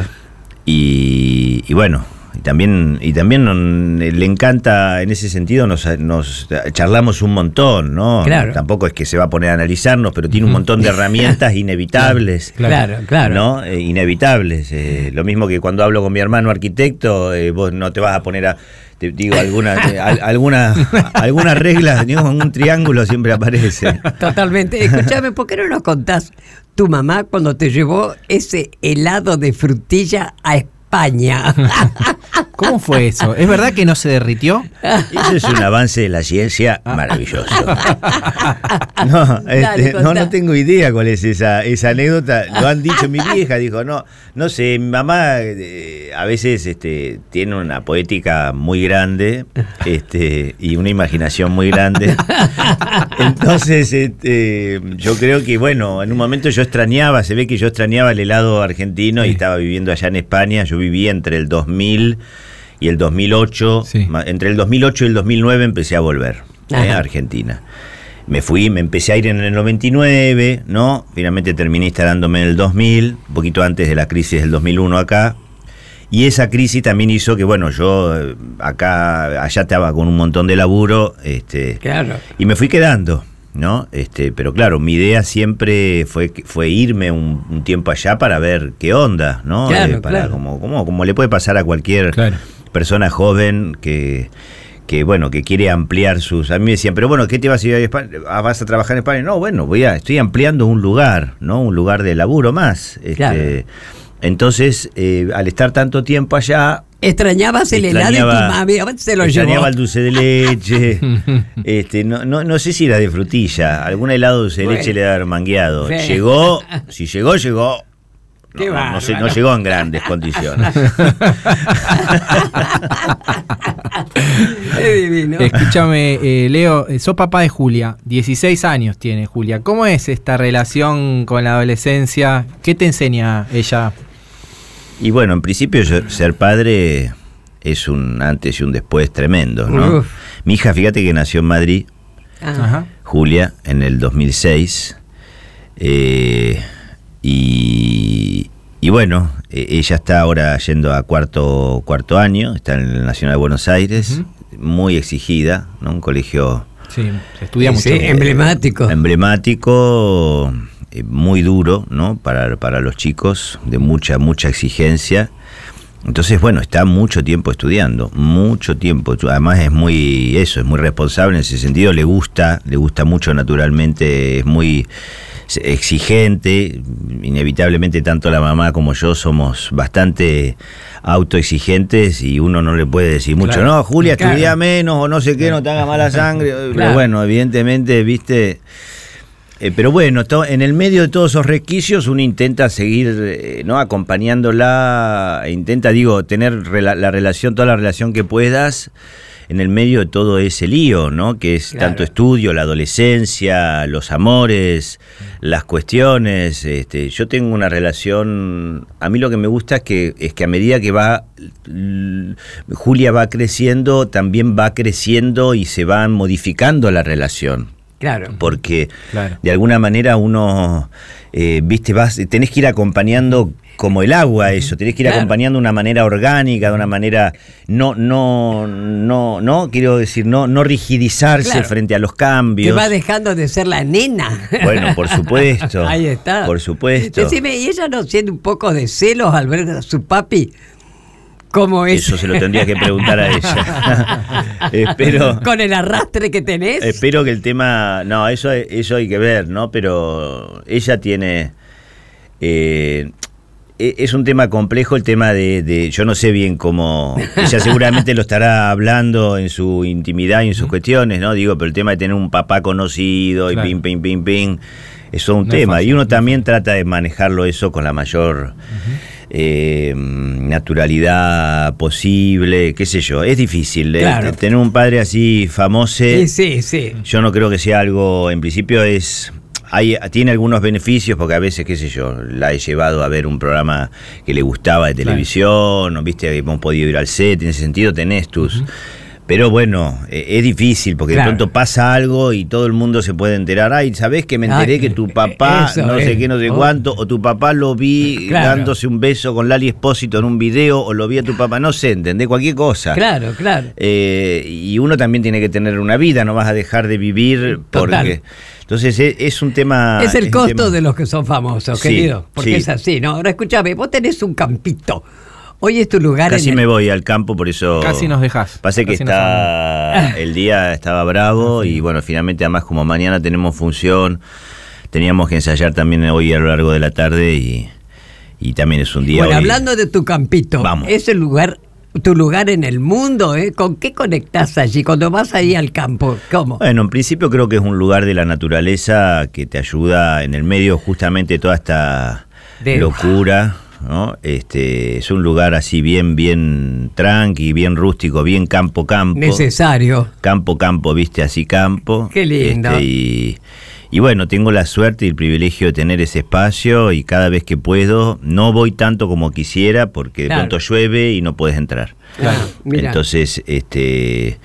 Y, y bueno, y también, y también le encanta, en ese sentido, nos, nos charlamos un montón, ¿no? Claro. Tampoco es que se va a poner a analizarnos, pero tiene un montón de herramientas inevitables. Claro, claro. ¿no? Eh, inevitables. Eh, lo mismo que cuando hablo con mi hermano arquitecto, eh, vos no te vas a poner a. Te digo, alguna, al- alguna, alguna regla, digo, un triángulo siempre aparece. Totalmente. Escúchame, ¿por qué no nos contás tu mamá cuando te llevó ese helado de frutilla a España? ¿Cómo fue eso? ¿Es verdad que no se derritió? Eso es un avance de la ciencia maravilloso. No, este, no, no tengo idea cuál es esa, esa anécdota. Lo han dicho mi vieja, dijo, no, no sé, mi mamá eh, a veces este, tiene una poética muy grande este, y una imaginación muy grande. Entonces, este, yo creo que, bueno, en un momento yo extrañaba, se ve que yo extrañaba el helado argentino y estaba viviendo allá en España. Yo vivía entre el 2000 y el 2008. ma- Entre el 2008 y el 2009 empecé a volver eh, a Argentina. Me fui, me empecé a ir en el 99, ¿no? Finalmente terminé instalándome en el 2000, un poquito antes de la crisis del 2001 acá. Y esa crisis también hizo que, bueno, yo eh, acá, allá estaba con un montón de laburo, este, Claro. y me fui quedando, ¿no? Este, pero claro, mi idea siempre fue, fue irme un, un tiempo allá para ver qué onda, ¿no? Eh, Claro, para, claro. Como, como, como le puede pasar a cualquier persona joven que, que, bueno, que quiere ampliar sus... A mí me decían, pero bueno, ¿qué te vas a ir a España? Ah, ¿Vas a trabajar en España? No, bueno, voy a, estoy ampliando un lugar, ¿no? Un lugar de laburo más. Este, Claro. Entonces, eh, al estar tanto tiempo allá, Extrañabas el helado y tu mamá se lo extrañaba llevó. el dulce de leche. este, no, no, no sé si era de frutilla. Algún helado de dulce de Bueno. leche le haber mangueado. Llegó, si llegó, llegó. Qué no, no se- no bárbaro. llegó en grandes condiciones. Es divino. Escúchame, eh, Leo, eh, sos papá de Julia, 16 años tiene Julia. ¿Cómo es esta relación con la adolescencia? ¿Qué te enseña ella? Y bueno, en principio yo- ser padre es un antes y un después tremendo, ¿no? Uf. Mi hija, fíjate que nació en Madrid. Julia, en el 2006. eh, y, y bueno, eh, ella está ahora yendo a cuarto, cuarto año, está en el Nacional de Buenos Aires, muy exigida, ¿no? Un colegio Sí, se estudia Sí, mucho. sí, emblemático. emblemático, eh, muy duro, ¿no? Para, para los chicos, de mucha, mucha exigencia. Entonces, bueno, está mucho tiempo estudiando, mucho tiempo. Además es muy, eso, es muy responsable en ese sentido, le gusta, le gusta mucho naturalmente, es muy exigente, inevitablemente tanto la mamá como yo somos bastante autoexigentes y uno no le puede decir mucho, Claro. no, Julia, estudia menos o no sé qué, no te haga mala sangre. Pero bueno, evidentemente, viste... Eh, pero bueno, en el medio de todos esos requisitos uno intenta seguir eh, no acompañándola, intenta, digo, tener rela- la relación, toda la relación que puedas en el medio de todo ese lío, ¿no? Que es Claro. tanto estudio, la adolescencia, los amores, las cuestiones. Este, yo tengo una relación. A mí lo que me gusta es que, es que a medida que va Julia va creciendo, también va creciendo y se va modificando la relación Claro. porque Claro. de alguna manera uno, eh, viste, vas, tenés que ir acompañando como el agua eso, tenés que ir Claro. acompañando de una manera orgánica, de una manera no, no, no, no, quiero decir, no, no rigidizarse Claro. frente a los Que cambios. va dejando de ser la nena. Bueno, por supuesto. Ahí está. Por supuesto. Decime, ¿y ella no siente un poco de celos al ver a su papi? ¿Cómo es? Eso se lo tendría que preguntar a ella. Espero. Con el arrastre que tenés. Espero que el tema. No, eso, eso hay que ver, ¿no? Pero ella tiene. eh, e- es un tema complejo el tema de, de- Yo no sé bien cómo. Ella seguramente lo estará hablando en su intimidad y en sus cuestiones, ¿no? Digo, pero el tema de tener un papá conocido y Claro. pim, pim, pim, pim. Es todo un No es tema. fácil, y uno también trata de manejarlo eso con la mayor. Eh, naturalidad posible, qué sé yo, es difícil. eh, Claro. Tener un padre así famoso, Sí, sí, sí. yo no creo que sea algo, en principio es... Hay, tiene algunos beneficios porque a veces, qué sé yo, la he llevado a ver un programa que le gustaba de televisión, o viste, hemos podido ir al set, en ese sentido tenés tus... Pero bueno, eh, es difícil porque Claro. de pronto pasa algo y todo el mundo se puede enterar. Ay, ¿sabés que me enteré Ay, que tu papá, eso no sé qué, no sé cuánto, o tu papá lo vi Claro. dándose un beso con Lali Espósito en un video, o lo vi a tu papá, no sé, ¿entendés? Cualquier cosa. Claro, claro. Eh, y uno también tiene que tener una vida, no vas a dejar de vivir Total. porque... Entonces es, es un tema... es el costo tema- de los que son famosos, Sí, querido. Porque sí. es así, ¿no? Ahora escúchame, vos tenés un campito. Hoy es tu lugar Casi en me el- voy al campo, por eso... Casi nos dejás. Pase que está el día estaba bravo y bueno, finalmente además como mañana tenemos función, teníamos que ensayar también hoy a lo largo de la tarde y, y también es un día... Bueno, hoy- hablando de tu campito, Vamos. es el lugar, tu lugar en el mundo, ¿eh? ¿Con qué conectás allí cuando vas ahí al campo? ¿Cómo? Bueno, en principio creo que es un lugar de la naturaleza que te ayuda en el medio justamente de toda esta De- locura, ¿no? Este, es un lugar así bien, bien tranqui, bien rústico, bien campo, campo. Necesario. Campo, campo, viste, así campo. Qué lindo. Este, y, y bueno, tengo la suerte y el privilegio de tener ese espacio y cada vez que puedo, no voy tanto como quisiera porque de pronto llueve y no puedes entrar. Claro. Entonces, este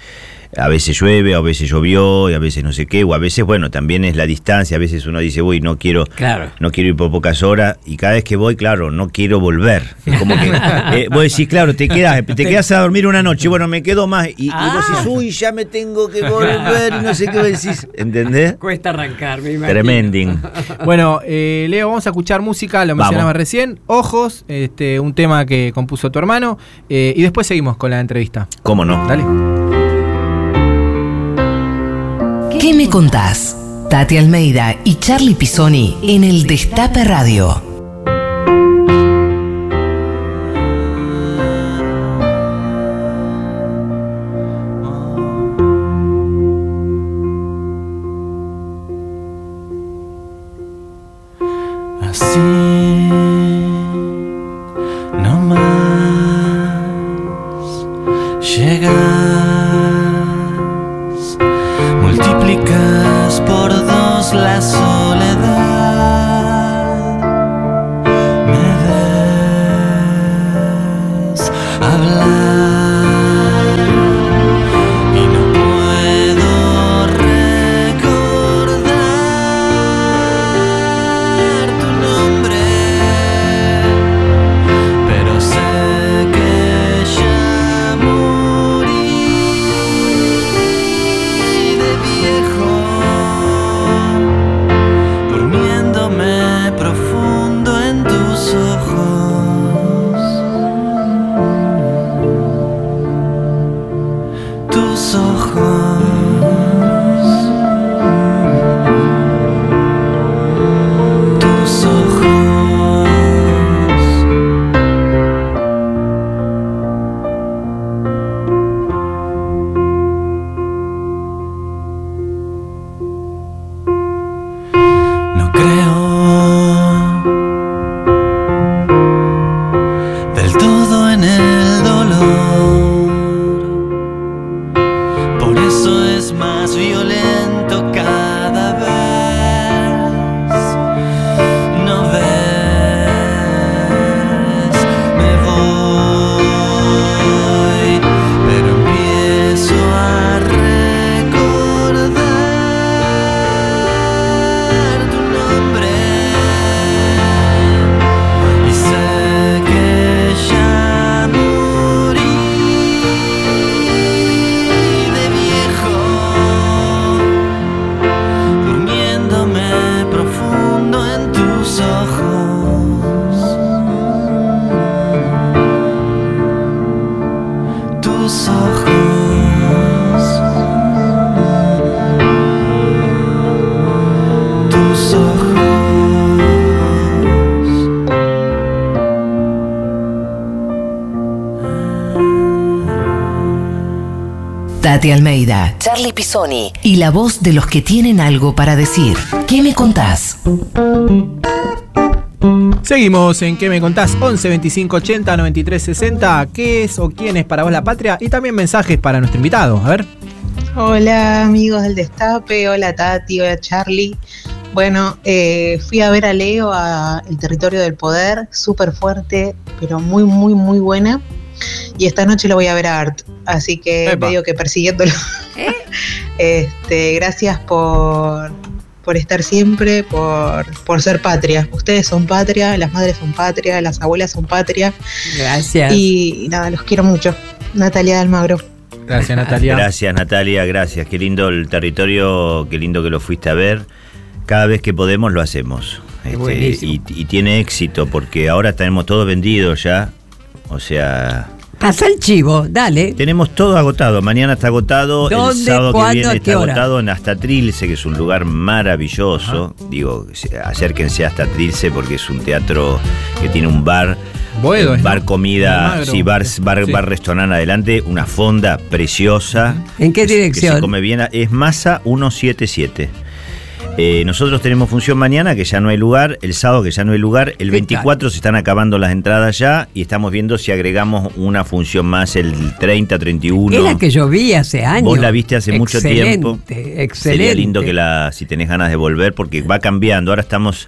a veces llueve, a veces llovió, y a veces no sé qué, o a veces, bueno, también es la distancia, a veces uno dice, uy, no quiero, Claro. no quiero ir por pocas horas, y cada vez que voy, claro, no quiero volver. Es como que, eh, vos decís, claro, te quedas, te quedas a dormir una noche, bueno, me quedo más, y, y vos decís, uy, ya me tengo que volver, y no sé qué vos decís, ¿entendés? Cuesta arrancar, me imagino. Tremending. Bueno, eh, Leo, vamos a escuchar música, lo Vamos. mencionaba recién. Ojos, este, un tema que compuso tu hermano. eh, y después seguimos con la entrevista. ¿Cómo no? Dale. ¿Qué me contás? Tati Almeida y Charlie Pisoni en el Destape Radio. Así no más llegar por dos lazos. Charlie Pisoni y la voz de los que tienen algo para decir. ¿Qué me contás? Seguimos en ¿Qué me contás? 11 25 80 93 60. ¿Qué es o quién es para vos la patria? Y también mensajes para nuestro invitado. A ver. Hola amigos del Destape, hola Tati, hola Charlie. Bueno, eh, fui a ver a Leo a El Territorio del Poder, súper fuerte, pero muy, muy, muy buena. Y esta noche lo voy a ver a Art, así que Epa. medio que persiguiéndolo. Este, gracias por, por estar siempre, por, por ser patria. Ustedes son patria, las madres son patria, las abuelas son patria. Gracias. Y, nada, los quiero mucho. Natalia de Almagro. Gracias, Natalia. Gracias, Natalia, gracias. Qué lindo el territorio, qué lindo que lo fuiste a ver. Cada vez que podemos lo hacemos. Este, y, y tiene éxito porque ahora tenemos todo vendido ya. O sea, Pasa el chivo, dale. tenemos todo agotado. Mañana está agotado. El ¿Dónde, sábado que viene está agotado en Hasta Trilce, que es un lugar maravilloso. Digo, se- acérquense a Hasta Trilce porque es un teatro que tiene un bar. Boedo, eh, es, bar comida, sí, bar, bar, Sí. bar restaurante adelante, una fonda preciosa. ¿En qué dirección? Que se come bien. Es Masa 177. Eh, nosotros tenemos función mañana, que ya no hay lugar, el sábado, que ya no hay lugar, el 24 se están acabando las entradas ya y estamos viendo si agregamos una función más el 30, 31. Es la que yo vi hace años. Vos la viste hace mucho tiempo. Excelente, excelente. Sería lindo que la, si tenés ganas de volver, porque va cambiando. Ahora estamos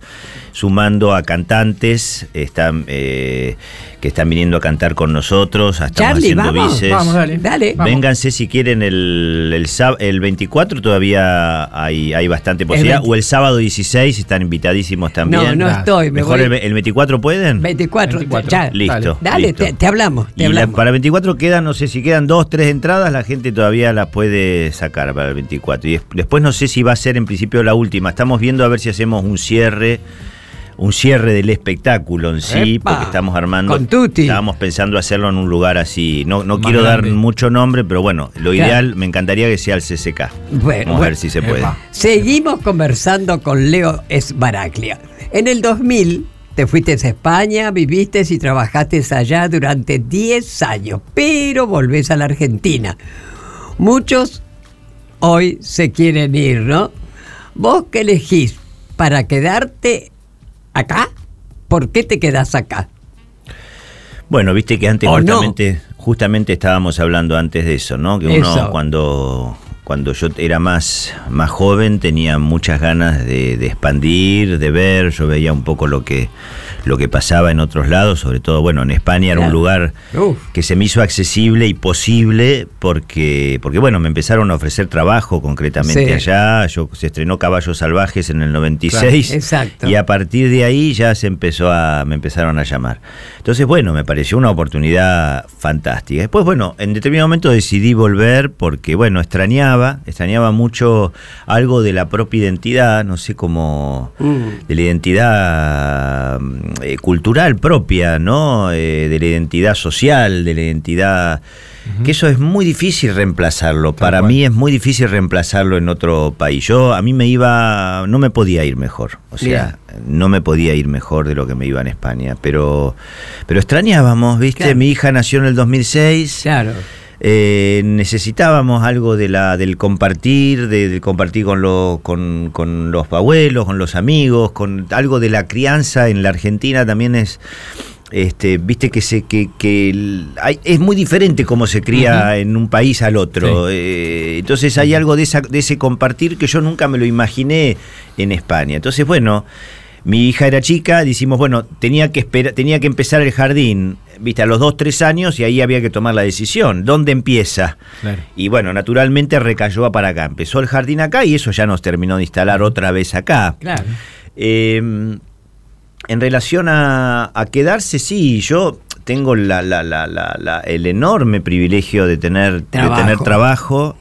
sumando a cantantes están, eh, que están viniendo a cantar con nosotros. Estamos Charlie, haciendo vamos, bices. vamos, dale. Dale. Vamos. Vénganse si quieren el, el, el 24, todavía hay, hay bastante posibilidad. 20. O el sábado 16, están invitadísimos también. No, no estoy. Me Mejor voy. el, el 24 pueden. 24, 24, ya. Listo. Dale, listo. Te, te hablamos. Te Y la- hablamos. para el 24 quedan, no sé si quedan dos, tres entradas, la gente todavía las puede sacar para el 24. Y des- después no sé si va a ser en principio la última. Estamos viendo a ver si hacemos un cierre, un cierre del espectáculo en sí, Epa, porque estamos armando. con Tuti. Estábamos pensando hacerlo en un lugar así. No, no Más quiero grande. dar mucho nombre, pero bueno, lo Claro. ideal me encantaría que sea el CCK. Bueno, Vamos a ver si se puede. Epa. Seguimos conversando con Leo Esbaraglia. En el 2000 te fuiste a España, viviste y trabajaste allá durante 10 años, pero volvés a la Argentina. Muchos hoy se quieren ir, ¿no? ¿Vos qué elegís para quedarte acá? ¿Por qué te quedás acá? Bueno, viste que antes justamente, justamente estábamos hablando antes de eso, ¿no? Que uno Eso. cuando, cuando yo era más, más joven tenía muchas ganas de, de expandir, de ver, yo veía un poco lo que, lo que pasaba en otros lados, sobre todo, bueno, en España era un lugar Uf. que se me hizo accesible y posible porque, porque bueno, me empezaron a ofrecer trabajo concretamente Sí. allá, yo se estrenó Caballos Salvajes en el 96 Claro, exacto. y a partir de ahí ya se empezó a, me empezaron a llamar. Entonces, bueno, me pareció una oportunidad fantástica. Después, bueno, en determinado momento decidí volver porque, bueno, extrañaba, extrañaba mucho algo de la propia identidad, no sé cómo, Mm. de la identidad eh, cultural propia, ¿no? Eh, de la identidad social, de la identidad... Que eso es muy difícil reemplazarlo. Para cual. mí es muy difícil reemplazarlo en otro país. Yo a mí me iba, no me podía ir mejor. O sea, no me podía ir mejor de lo que me iba en España. Pero, pero extrañábamos, ¿viste? Claro. Mi hija nació en el 2006. Claro. Eh, necesitábamos algo de la, del compartir, de, del compartir con, lo- con, con los abuelos, con los amigos, con algo de la crianza en la Argentina también es. Este, viste que se que, que hay- es muy diferente cómo se cría en un país al otro. Eh, entonces hay algo de, esa, de ese compartir que yo nunca me lo imaginé en España. Entonces, bueno, mi hija era chica, decimos, bueno, tenía que esperar, tenía que empezar el jardín, viste, a los dos, tres años, y ahí había que tomar la decisión. ¿Dónde empieza? Claro. Y bueno, naturalmente recayó para acá. Empezó el jardín acá y eso ya nos terminó de instalar otra vez acá. Claro. Eh, en relación a, a quedarse, sí, yo tengo la- la- la- la- la- el enorme privilegio de tener Trabajo. De tener trabajo.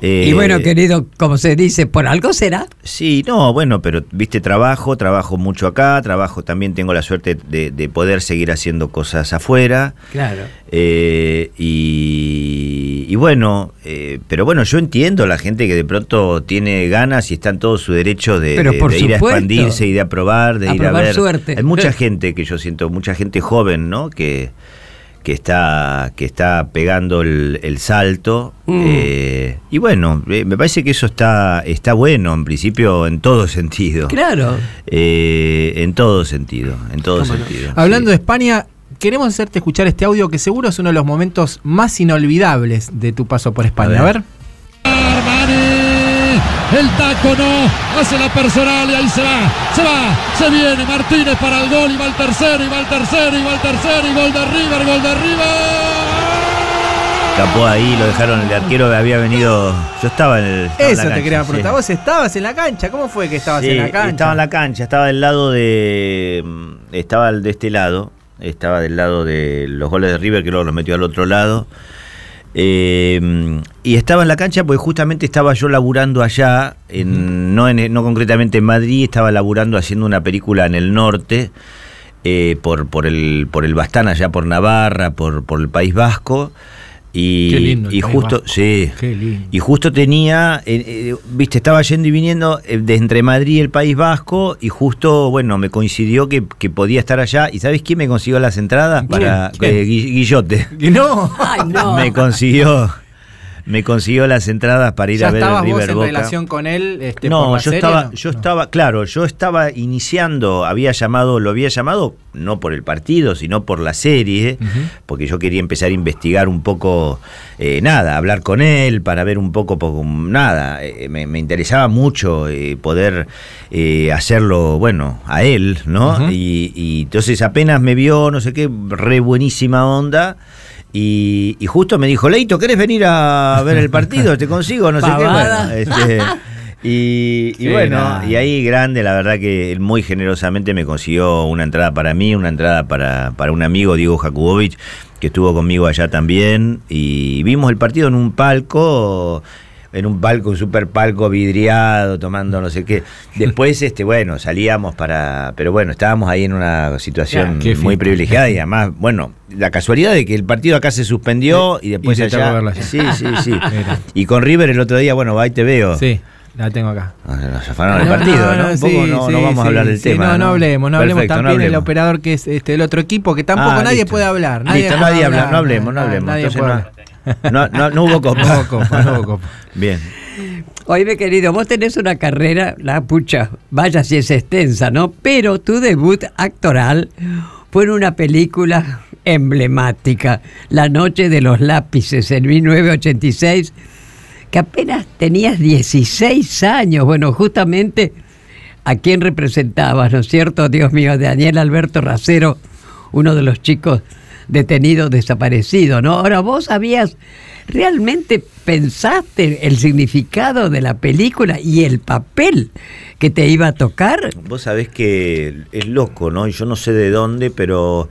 Y Eh, bueno, querido, como se dice, por algo será. Sí, no, bueno, pero viste, trabajo, trabajo mucho acá, trabajo también tengo la suerte de, de poder seguir haciendo cosas afuera. Claro. Eh, y, y bueno, eh, pero bueno, yo entiendo la gente que de pronto tiene ganas y está en todo su derecho de, ir a expandirse y de aprobar, de A ir a ver. suerte. Hay mucha gente que yo siento, mucha gente joven, ¿no? Que, que está, que está pegando el, el salto. Mm. eh, y bueno, eh, me parece que eso está, está bueno, en principio, en todo sentido. Claro. Eh, en todo sentido, en todo sentido. Hablando de España, queremos hacerte escuchar este audio que seguro es uno de los momentos más inolvidables de tu paso por España. A ver. El taco no, hace la personal y ahí se va, se va, se viene Martínez para el gol y va el tercero, y va el tercero, y va el tercero, y gol de River, gol de River. Tapó ahí, lo dejaron, el arquero había venido. Yo estaba en el. estaba en Eso la te quería sí. preguntar. Vos estabas en la cancha. ¿Cómo fue que estabas Sí, en la cancha? Estaba en la cancha, estaba del lado de. mm, Estaba de este lado. Estaba del lado de los goles de River, que luego los metió al otro lado. Eh, y estaba en la cancha porque justamente estaba yo laburando allá, en, no, en, no concretamente en Madrid, estaba laburando haciendo una película en el norte, eh, por, por, el, por el Bastán, allá por Navarra, por, por el País Vasco. Y, Qué lindo y justo, sí, Qué lindo. y justo tenía, eh, eh, viste, estaba yendo y viniendo eh, de entre Madrid y el País Vasco y justo, bueno, me coincidió que, que podía estar allá. ¿Y sabes quién me consiguió las entradas? ¿Quién? Para eh, Guillote. No. Ay, no. Me consiguió, me consiguió las entradas para ir ¿Ya a ver el vos River en Boca. relación con él? Este, por No, la yo serie, estaba, no? yo estaba, claro, yo estaba iniciando, había llamado, lo había llamado no por el partido, sino por la serie, porque yo quería empezar a investigar un poco, eh, nada, hablar con él para ver un poco, poco nada, eh, me, me interesaba mucho eh, poder eh, hacerlo, bueno, a él, ¿no? Y, y entonces apenas me vio, no sé qué, re buenísima onda. Y, y justo me dijo, Leito, ¿querés venir a ver el partido? ¿Te consigo? No sé qué. Bueno, este, y, bueno, nada. y ahí grande, la verdad que él muy generosamente me consiguió una entrada para mí, una entrada para, para un amigo, Diego Jakubovich, que estuvo conmigo allá también. Y vimos el partido en un palco, en un palco, un super palco vidriado, tomando no sé qué. Después, este, bueno, salíamos para. Pero bueno, estábamos ahí en una situación muy privilegiada y además, bueno, la casualidad de que el partido acá se suspendió y después Y allá. Sí, sí, sí. Y con River el otro día, bueno, ahí te veo. Sí, la tengo acá. Ah, Nos afanaron el partido, ¿no? Un poco sí, no, sí, no vamos sí, a hablar del sí, tema. No, no hablemos, no hablemos Perfecto, no también el operador que es este, el otro equipo, que tampoco Ah, nadie listo. puede hablar. Listo, nadie habla, no hablemos, no hablemos. Nadie Entonces puede no, no, no, no hubo copa. No hubo copa, no hubo copa. Bien. Oíme, querido, vos tenés una carrera, la pucha, vaya si es extensa, ¿no? Pero tu debut actoral fue en una película emblemática, La Noche de los Lápices, en 1986, que apenas tenías 16 años. Bueno, justamente a quién representabas, ¿no es cierto? Dios mío, Daniel Alberto Racero, uno de los chicos detenidos desaparecidos, ¿no? Ahora vos habías realmente pensaste el significado de la película y el papel que te iba a tocar. Vos sabés que es loco, ¿no? Yo no sé de dónde, pero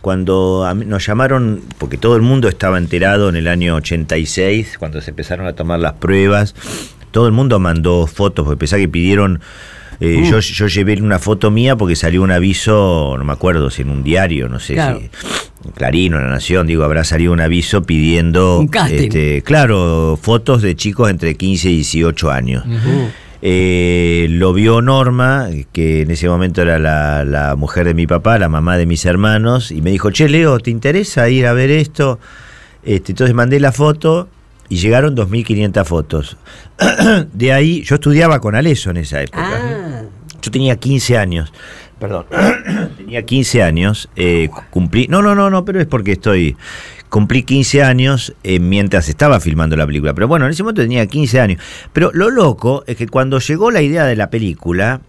cuando nos llamaron, porque todo el mundo estaba enterado en el año 86, cuando se empezaron a tomar las pruebas, todo el mundo mandó fotos, porque pensá que pidieron... eh, Uh. yo, yo llevé una foto mía porque salió un aviso, no me acuerdo si en un diario, no sé Claro. si Clarín o en La Nación, digo, habrá salido un aviso pidiendo, Un este, claro, fotos de chicos entre 15 y 18 años. Eh, lo vio Norma, que en ese momento era la, la mujer de mi papá, la mamá de mis hermanos, y me dijo, che, Leo, ¿te interesa ir a ver esto? Este, entonces mandé la foto y llegaron 2.500 fotos. de ahí, yo estudiaba con Aleso en esa época. Ah, Yo tenía 15 años. Perdón. tenía 15 años. eh, cumplí. No, no, no, no, pero es porque estoy. Cumplí 15 años eh, mientras estaba filmando la película. Pero bueno, en ese momento tenía 15 años. Pero lo loco es que cuando llegó la idea de la película.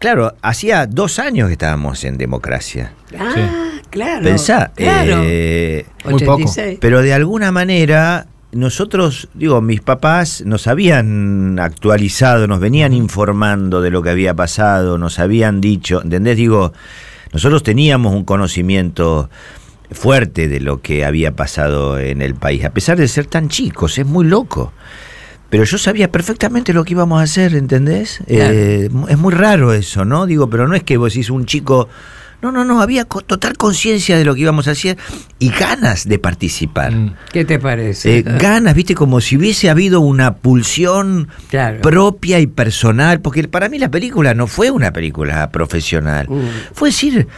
Claro, hacía dos años que estábamos en democracia. ah, claro. Pensá. Claro. eh, Muy poco. 86. pero de alguna manera, nosotros, digo, mis papás nos habían actualizado, nos venían informando de lo que había pasado, nos habían dicho, ¿entendés? Digo, nosotros teníamos un conocimiento fuerte de lo que había pasado en el país, a pesar de ser tan chicos, es muy loco. Pero yo sabía perfectamente lo que íbamos a hacer, ¿entendés? Claro. Eh, es muy raro eso, ¿no? Digo, pero no es que vos decís un chico... No, no, no, había total conciencia de lo que íbamos a hacer y ganas de participar. Mm. ¿Qué te parece? Eh, ganas, viste, como si hubiese habido una pulsión Claro. propia y personal, porque para mí la película no fue una película profesional. Mm. Fue decir,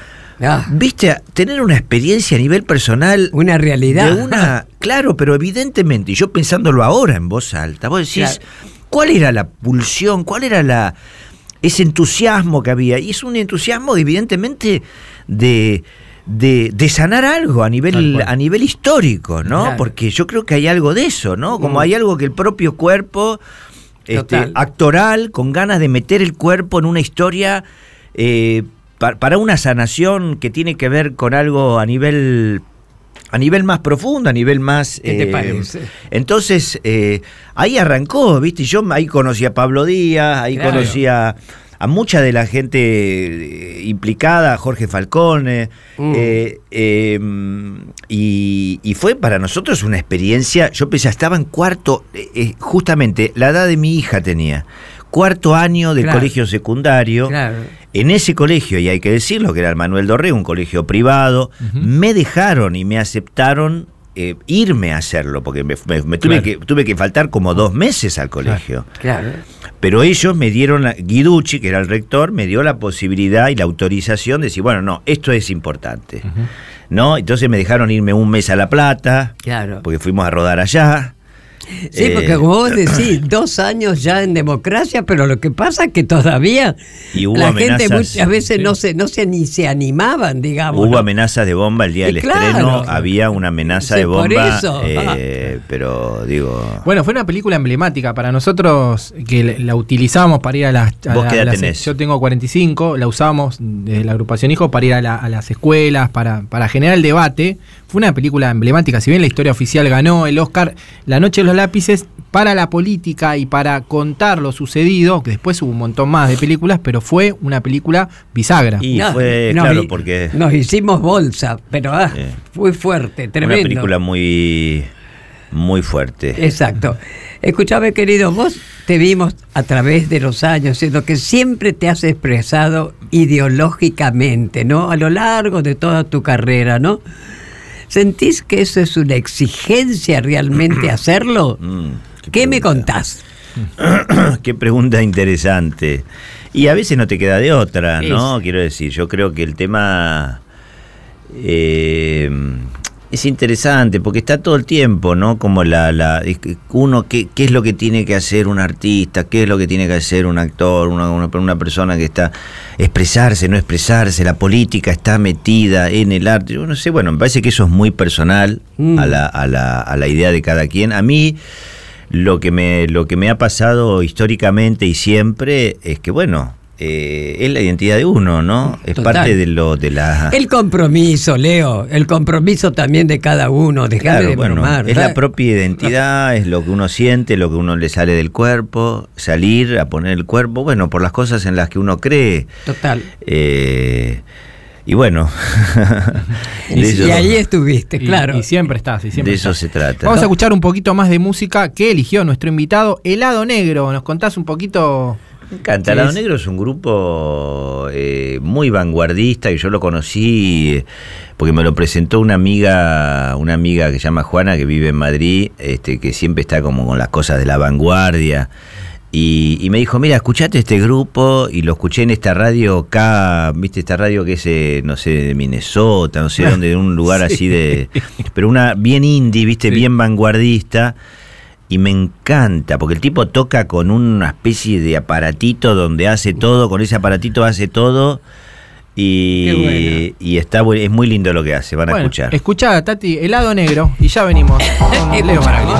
viste, tener una experiencia a nivel personal. Una realidad. De una, claro, pero evidentemente, y yo pensándolo ahora en voz alta, vos decís, ¿cuál era la pulsión? ¿Cuál era la ese entusiasmo que había? Y es un entusiasmo, evidentemente, de. De, de sanar algo a nivel, a nivel histórico, ¿no? Claro. Porque yo creo que hay algo de eso, ¿no? Como Mm. hay algo que el propio cuerpo este, actoral, con ganas de meter el cuerpo en una historia eh, pa- para una sanación que tiene que ver con algo a nivel a nivel más profundo, a nivel más... ¿Qué te eh, parece? Entonces, eh, ahí arrancó, ¿viste? Yo ahí conocí a Pablo Díaz, ahí Claro. conocí a, a mucha de la gente eh, implicada, a Jorge Falcone, Mm. eh, eh, y, y fue para nosotros una experiencia, yo pensé, estaba en cuarto, justamente la edad de mi hija tenía, cuarto año del Claro. colegio secundario. Claro. En ese colegio, y hay que decirlo, que era el Manuel Dorré, un colegio privado, me dejaron y me aceptaron eh, irme a hacerlo, porque me, me- me tuve, Claro. que, tuve que faltar como dos meses al colegio. Claro. Pero ellos me dieron, la, Guiducci, que era el rector, me dio la posibilidad y la autorización de decir, bueno, no, esto es importante. ¿No? Entonces me dejaron irme un mes a La Plata, Claro. porque fuimos a rodar allá. Sí, porque Eh, como vos decís, dos años ya en democracia, pero lo que pasa es que todavía Y hubo la gente muchas veces no se no se ni se animaban, digamos. Hubo ¿no? amenazas de bomba el día Y del claro. estreno, había una amenaza Sí, de por bomba, eso. eh, pero digo... Bueno, fue una película emblemática para nosotros que la- la utilizábamos para ir a las. a ¿Vos la- qué edad las- tenés? Yo tengo 45, la usábamos desde la agrupación Hijo para ir a, la- a las escuelas, para, para generar el debate. Fue una película emblemática. Si bien la historia oficial ganó el Oscar La Noche de los Lápices, para la política y para contar lo sucedido, que después hubo un montón más de películas, pero fue una película bisagra. Y No, fue, nos claro, porque... Nos hicimos bolsa, pero ah, fue fuerte, tremendo. Una película muy, muy fuerte. Exacto. Escuchame, querido, vos te vimos a través de los años, siendo que siempre te has expresado ideológicamente, ¿no? A lo largo de toda tu carrera, ¿no? ¿Sentís que eso es una exigencia realmente hacerlo? Mm, ¿Qué me contás? Qué pregunta interesante. Y a veces no te queda de otra, ¿no? Quiero decir, yo creo que el tema eh, es interesante porque está todo el tiempo, ¿no? Como la, la uno qué, qué es lo que tiene que hacer un artista, qué es lo que tiene que hacer un actor, una, una, una persona que está expresarse, no expresarse, la política está metida en el arte. Yo no sé, bueno, me parece que eso es muy personal Mm. a, la, a, la, a la idea de cada quien. A mí lo que me, lo que me ha pasado históricamente y siempre es que, bueno, eh, es la identidad de uno, ¿no? Es Total. parte de lo de la. El compromiso, Leo, el compromiso también de cada uno, dejar Claro, de bueno, bromar, es la propia identidad, es lo que uno siente, lo que uno le sale del cuerpo, salir a poner el cuerpo, bueno, por las cosas en las que uno cree. Total. Eh, y bueno, Y, eso- y ahí estuviste, Y- claro. Y, siempre estás. Y siempre de eso estás. se trata. Vamos a escuchar un poquito más de música que eligió nuestro invitado, Helado Negro. ¿Nos contás un poquito? Me encanta. Lado es- Negro es un grupo eh, muy vanguardista y yo lo conocí eh, porque me lo presentó una amiga, una amiga que se llama Juana que vive en Madrid, este, que siempre está como con las cosas de la vanguardia. Y, y me dijo, mira, escuchate este grupo y lo escuché en esta radio K, viste esta radio que es, eh, no sé, de Minnesota, no sé dónde, de un lugar Sí. así de... Pero una bien indie, viste, bien vanguardista. Y me encanta, porque el tipo toca con una especie de aparatito donde hace todo, con ese aparatito hace todo. Y, y está es muy lindo lo que hace, van a Bueno, escuchar. Escuchá, Tati, Helado Negro. Y ya venimos con Leo Maragli.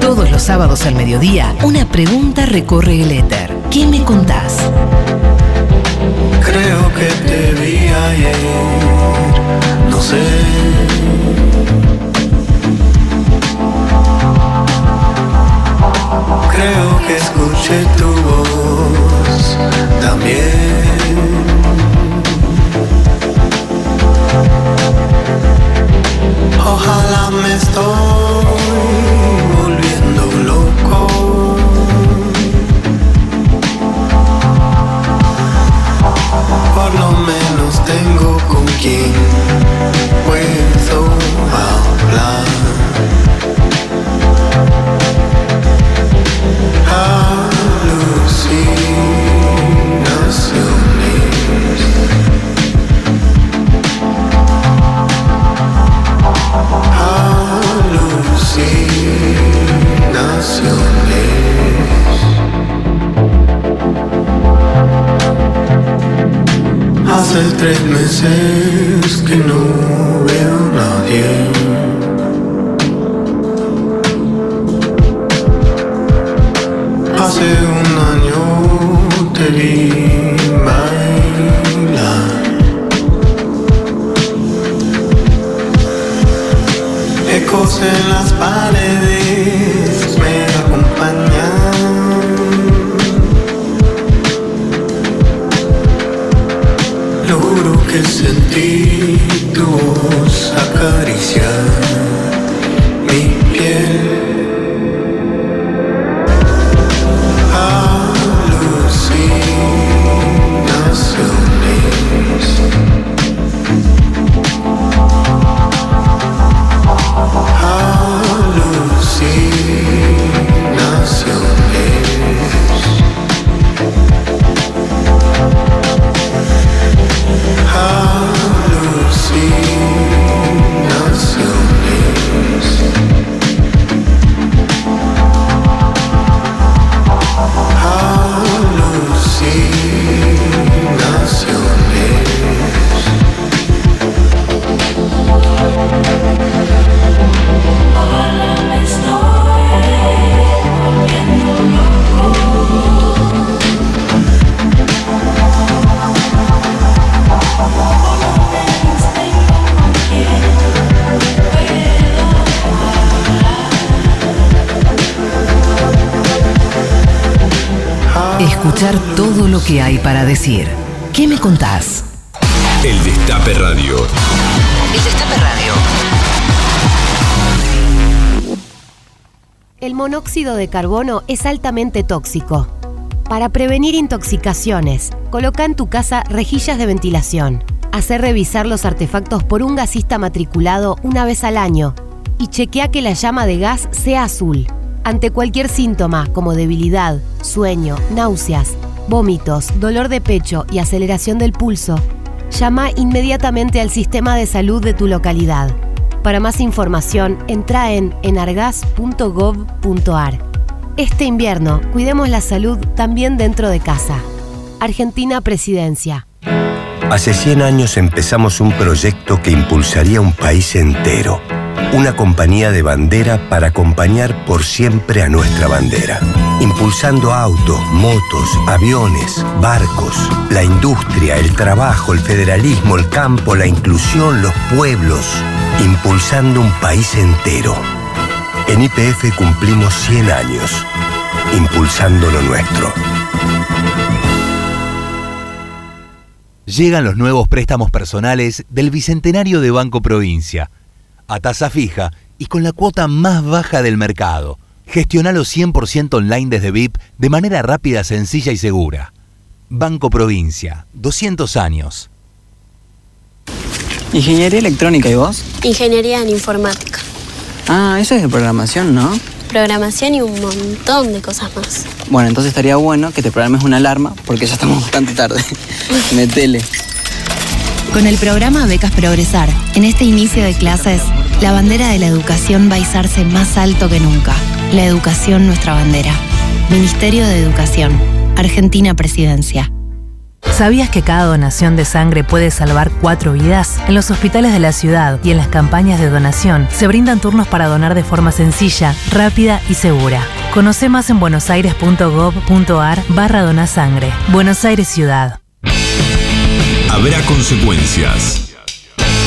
Todos los sábados al mediodía, una pregunta recorre el éter. ¿Qué me contás? Creo que te vi ayer, no sé. Creo que escuché tu voz también. Ojalá me estoy volviendo loco. Por lo menos tengo con quien Hace tres meses que no veo a nadie. Hace un año te vi. En las paredes me acompañan. Logro que sentí tu voz decir. ¿Qué me contás? El Destape Radio. El Destape Radio. El monóxido de carbono es altamente tóxico. Para prevenir intoxicaciones, coloca en tu casa rejillas de ventilación. Hacer revisar los artefactos por un gasista matriculado una vez al año y chequea que la llama de gas sea azul. Ante cualquier síntoma como debilidad, sueño, náuseas, vómitos, dolor de pecho y aceleración del pulso, llama inmediatamente al sistema de salud de tu localidad. Para más información, entra en enargas.gov.ar. Este invierno, cuidemos la salud también dentro de casa. Argentina Presidencia. Hace 100 años empezamos un proyecto que impulsaría un país entero. Una compañía de bandera para acompañar por siempre a nuestra bandera. Impulsando autos, motos, aviones, barcos, la industria, el trabajo, el federalismo, el campo, la inclusión, los pueblos. Impulsando un país entero. En IPF cumplimos 100 años. Impulsando lo nuestro. Llegan los nuevos préstamos personales del Bicentenario de Banco Provincia, a tasa fija y con la cuota más baja del mercado. Gestionalo 100% online desde VIP de manera rápida, sencilla y segura. Banco Provincia, 200 años. Ingeniería electrónica, ¿y vos? Ingeniería en informática, Ah, eso es de programación, ¿no? programación y un montón de cosas más. Bueno, entonces estaría bueno que te programes una alarma porque ya estamos bastante tarde. Metele. Con el programa Becas Progresar, en este inicio de clases, la bandera de la educación va a izarse más alto que nunca. La educación nuestra bandera. Ministerio de Educación. Argentina Presidencia. ¿Sabías que cada donación de sangre puede salvar cuatro vidas? En los hospitales de la ciudad y en las campañas de donación se brindan turnos para donar de forma sencilla, rápida y segura. Conoce más en buenosaires.gov.ar barra donasangre. Buenos Aires Ciudad. Habrá consecuencias.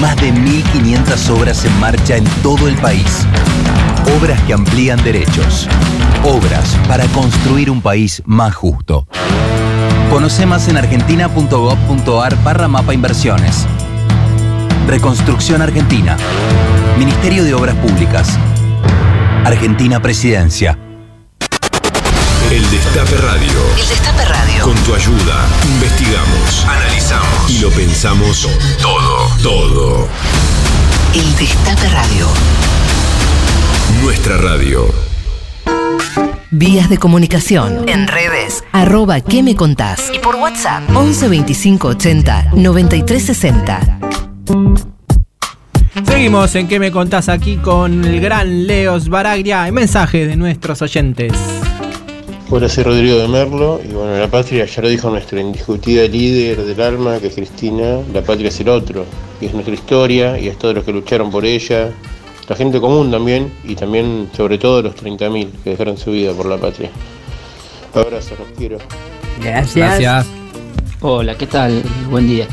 Más de 1.500 obras en marcha en todo el país. Obras que amplían derechos. Obras para construir un país más justo. Conoce más en argentina.gov.ar barra mapa inversiones. Reconstrucción Argentina. Ministerio de Obras Públicas. Argentina Presidencia. El Destape Radio. El Destape Radio. Con tu ayuda, investigamos, analizamos y lo pensamos todo, todo. El Destape Radio. Nuestra radio. Vías de comunicación. En redes. Arroba ¿Qué me contás? Y por WhatsApp. 11 25 80 93 60. Seguimos en ¿Qué me contás aquí con el gran Leos Baraglia? Mensaje de nuestros oyentes. Hola, soy Rodrigo de Merlo y bueno, la patria, ya lo dijo nuestra indiscutida líder del alma, que es Cristina, la patria es el otro, y es nuestra historia y es todos los que lucharon por ella, la gente común también y también sobre todo los 30.000 que dejaron su vida por la patria. Abrazo, los quiero. Gracias. Hola, ¿qué tal? Buen día.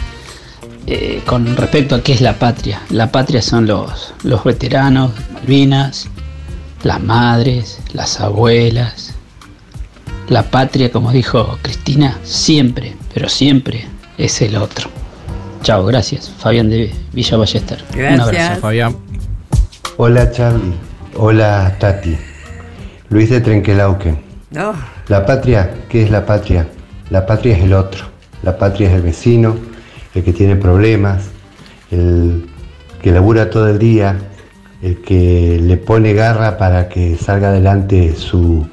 Eh, con respecto a qué es la patria, la patria son los, los veteranos, Malvinas, las madres, las abuelas. La patria, como dijo Cristina, siempre, pero siempre es el otro. Chao, gracias. Fabián de Villa Ballester. Un abrazo. Fabián. Hola Charlie, hola Tati. Luis de Trenquelauquen. No. La patria, ¿qué es la patria? La patria es el otro. La patria es el vecino, el que tiene problemas, el que labura todo el día, el que le pone garra para que salga adelante su,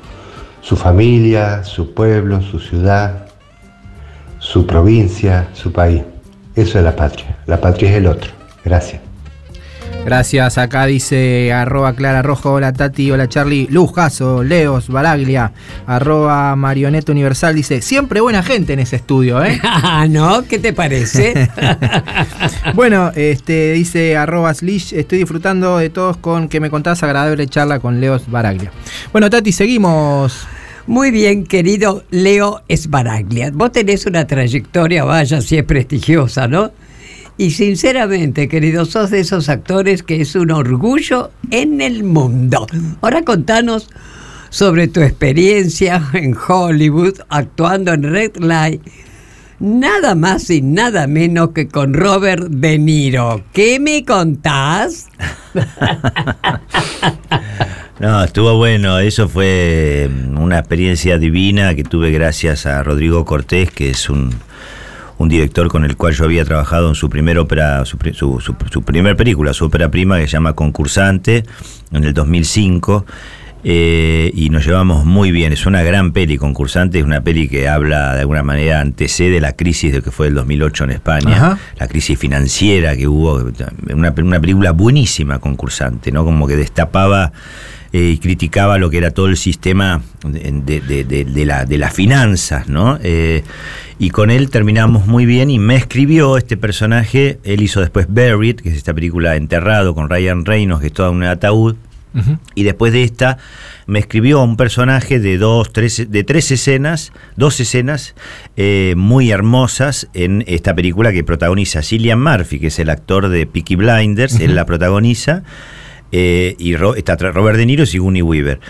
su familia, su pueblo, su ciudad, su provincia, su país. Eso es la patria. La patria es el otro. Gracias. Gracias, acá dice arroba Clara Rojo, hola Tati, hola Charlie, Lujazo, Leos, Baraglia, arroba Marioneta Universal, dice, siempre buena gente en ese estudio, ¿eh? Ah, ¿no? ¿Qué te parece? bueno, este dice arroba Slish, estoy disfrutando de todos con que me contás agradable charla con Leos Baraglia. Bueno, Tati, seguimos. Muy bien, querido Leo Esbaraglia. Vos tenés una trayectoria, vaya, si es prestigiosa, ¿no? Y sinceramente, querido, sos de esos actores que es un orgullo en el mundo. Ahora contanos sobre tu experiencia en Hollywood actuando en Red Light. Nada más y nada menos que con Robert De Niro. ¿Qué me contás? No, estuvo bueno. Eso fue una experiencia divina que tuve gracias a Rodrigo Cortés, que es un, un director con el cual yo había trabajado en su primer ópera, su, su- su- su primer película, su ópera prima que se llama Concursante, en el 2005. eh, y nos llevamos muy bien, es una gran peli, Concursante es una peli que habla de alguna manera, antecede la crisis de que fue el 2008 en España, Ajá. la crisis financiera que hubo, una, una película buenísima, Concursante, ¿no? Como que destapaba eh, y criticaba lo que era todo el sistema de, de- de- de la- de las finanzas, ¿no? Eh, y con él terminamos muy bien y me escribió este personaje, él hizo después Buried, que es esta película Enterrado con Ryan Reynolds, que es toda un ataúd, y después de esta me escribió un personaje de dos, tres, de tres escenas, dos escenas eh, muy hermosas en esta película que protagoniza Cillian Murphy, que es el actor de Peaky Blinders, él la protagoniza, eh, y Ro- está Robert De Niro y Sigourney Weaver.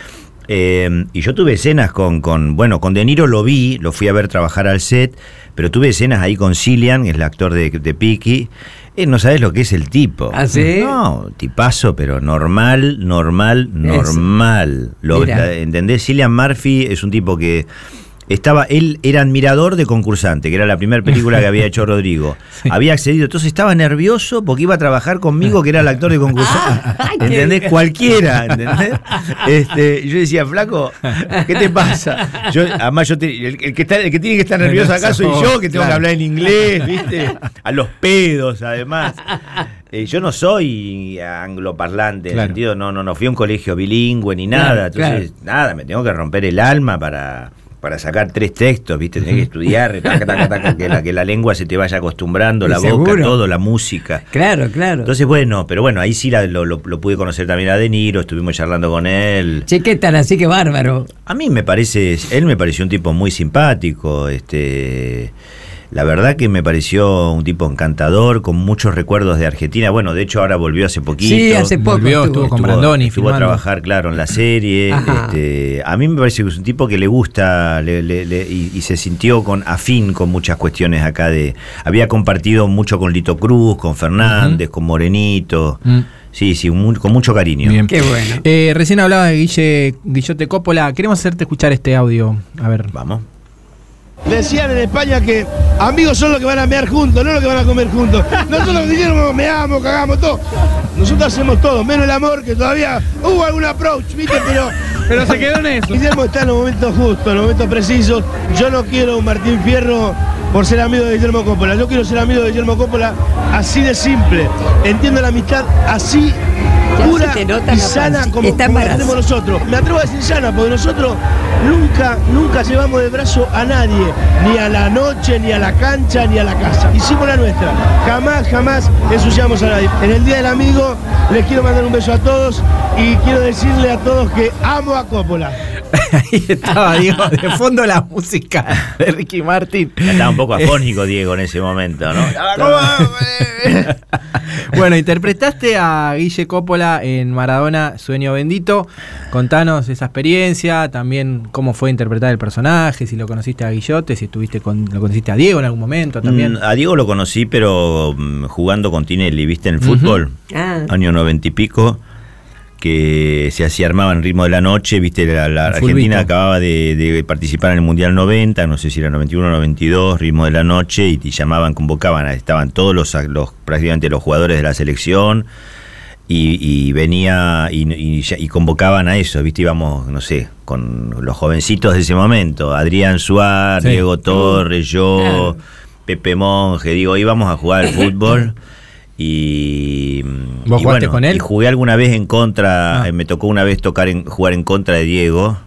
Eh, y yo tuve escenas con, con, bueno, con De Niro lo vi, lo fui a ver trabajar al set, pero tuve escenas ahí con Cillian, que es el actor de, de Peaky. Eh, no sabes lo que es el tipo. ¿Ah, sí? No, tipazo, pero normal, normal, normal. Lo, ¿Entendés? Cillian Murphy es un tipo que estaba, él era admirador de concursante, que era la primera película que había hecho Rodrigo. Había accedido, entonces estaba nervioso porque iba a trabajar conmigo, que era el actor de concursante. ¿Entendés? Cualquiera, ¿entendés? Este, yo decía, flaco, ¿qué te pasa? Yo, además, yo te- el, el que está, el que tiene que estar nervioso acá soy yo, que tengo que hablar en inglés, ¿viste? A los pedos, además. Eh, yo no soy angloparlante, en el Claro. sentido, no, no, no fui a un colegio bilingüe ni Claro, nada. Entonces, nada, me tengo que romper el alma para, para sacar tres textos, ¿viste? Tenés que estudiar, taca, taca, taca, que, la, que la lengua se te vaya acostumbrando, la boca, todo, la música. Claro, claro. Entonces, bueno, pero bueno, ahí sí la- lo, lo- lo pude conocer también a De Niro, estuvimos charlando con él. Che, ¿qué tal? Así que bárbaro. A mí me parece, él me pareció un tipo muy simpático, este, la verdad que me pareció un tipo encantador, con muchos recuerdos de Argentina. Bueno, de hecho ahora volvió hace poquito. Sí, hace poco Volvió, estuvo con Brandoni Estuvo a trabajar, claro, en la serie. Este, a mí me parece que es un tipo que le gusta le- le- le- y, y se sintió con afín con muchas cuestiones acá de. Había compartido mucho con Lito Cruz, con Fernández, con Morenito. Mm. Sí, sí, mu- con mucho cariño. Bien. Eh, recién hablaba de Guille, Guillote Coppola. Queremos hacerte escuchar este audio. A ver. Vamos. Decían en España que amigos son los que van a mear juntos, no los que van a comer juntos. Nosotros dijimos, meamos, cagamos, todo. Nosotros hacemos todo, menos el amor, que todavía hubo algún approach, ¿viste? Pero, Pero se quedó en eso. Guillermo está en los momentos justos, en los momentos precisos. Yo no quiero un Martín Fierro por ser amigo de Guillermo Coppola. Yo quiero ser amigo de Guillermo Coppola así de simple. Entiendo la amistad así pura se te nota y la sana como, Está como la tenemos nosotros. Me atrevo a decir sana, porque nosotros nunca, nunca llevamos de brazo a nadie, ni a la noche, ni a la cancha, ni a la casa. Hicimos la nuestra. Jamás, jamás ensuciamos a nadie. En el Día del Amigo les quiero mandar un beso a todos y quiero decirle a todos que amo a Coppola. Ahí estaba, Diego, de fondo la música de Ricky Martin. Estaba un poco afónico Diego en ese momento, ¿no? Bueno, interpretaste a Guille Coppola en Maradona, Sueño Bendito. Contanos esa experiencia, también cómo fue interpretar el personaje, si lo conociste a Guillote, si estuviste con, lo conociste a Diego en algún momento también. Mm, A Diego lo conocí, pero mm, jugando con Tinelli, ¿viste? En el fútbol, Ah. año noventa y pico, que se hacía armaba en ritmo de la noche, ¿viste? La, Argentina acababa de, de participar en el Mundial 90, no sé si era 91 o 92, ritmo de la noche, y, y llamaban, convocaban, estaban todos los, los prácticamente los jugadores de la selección. Y, y venía y, y y convocaban a eso, ¿viste? Íbamos, no sé, con los jovencitos de ese momento, Adrián Suárez, Sí. Diego Torres, yo. Pepe Monge, digo, íbamos a jugar al fútbol y... ¿Vos jugaste con él? Y jugué alguna vez en contra, eh, me tocó una vez tocar en, jugar en contra de Diego.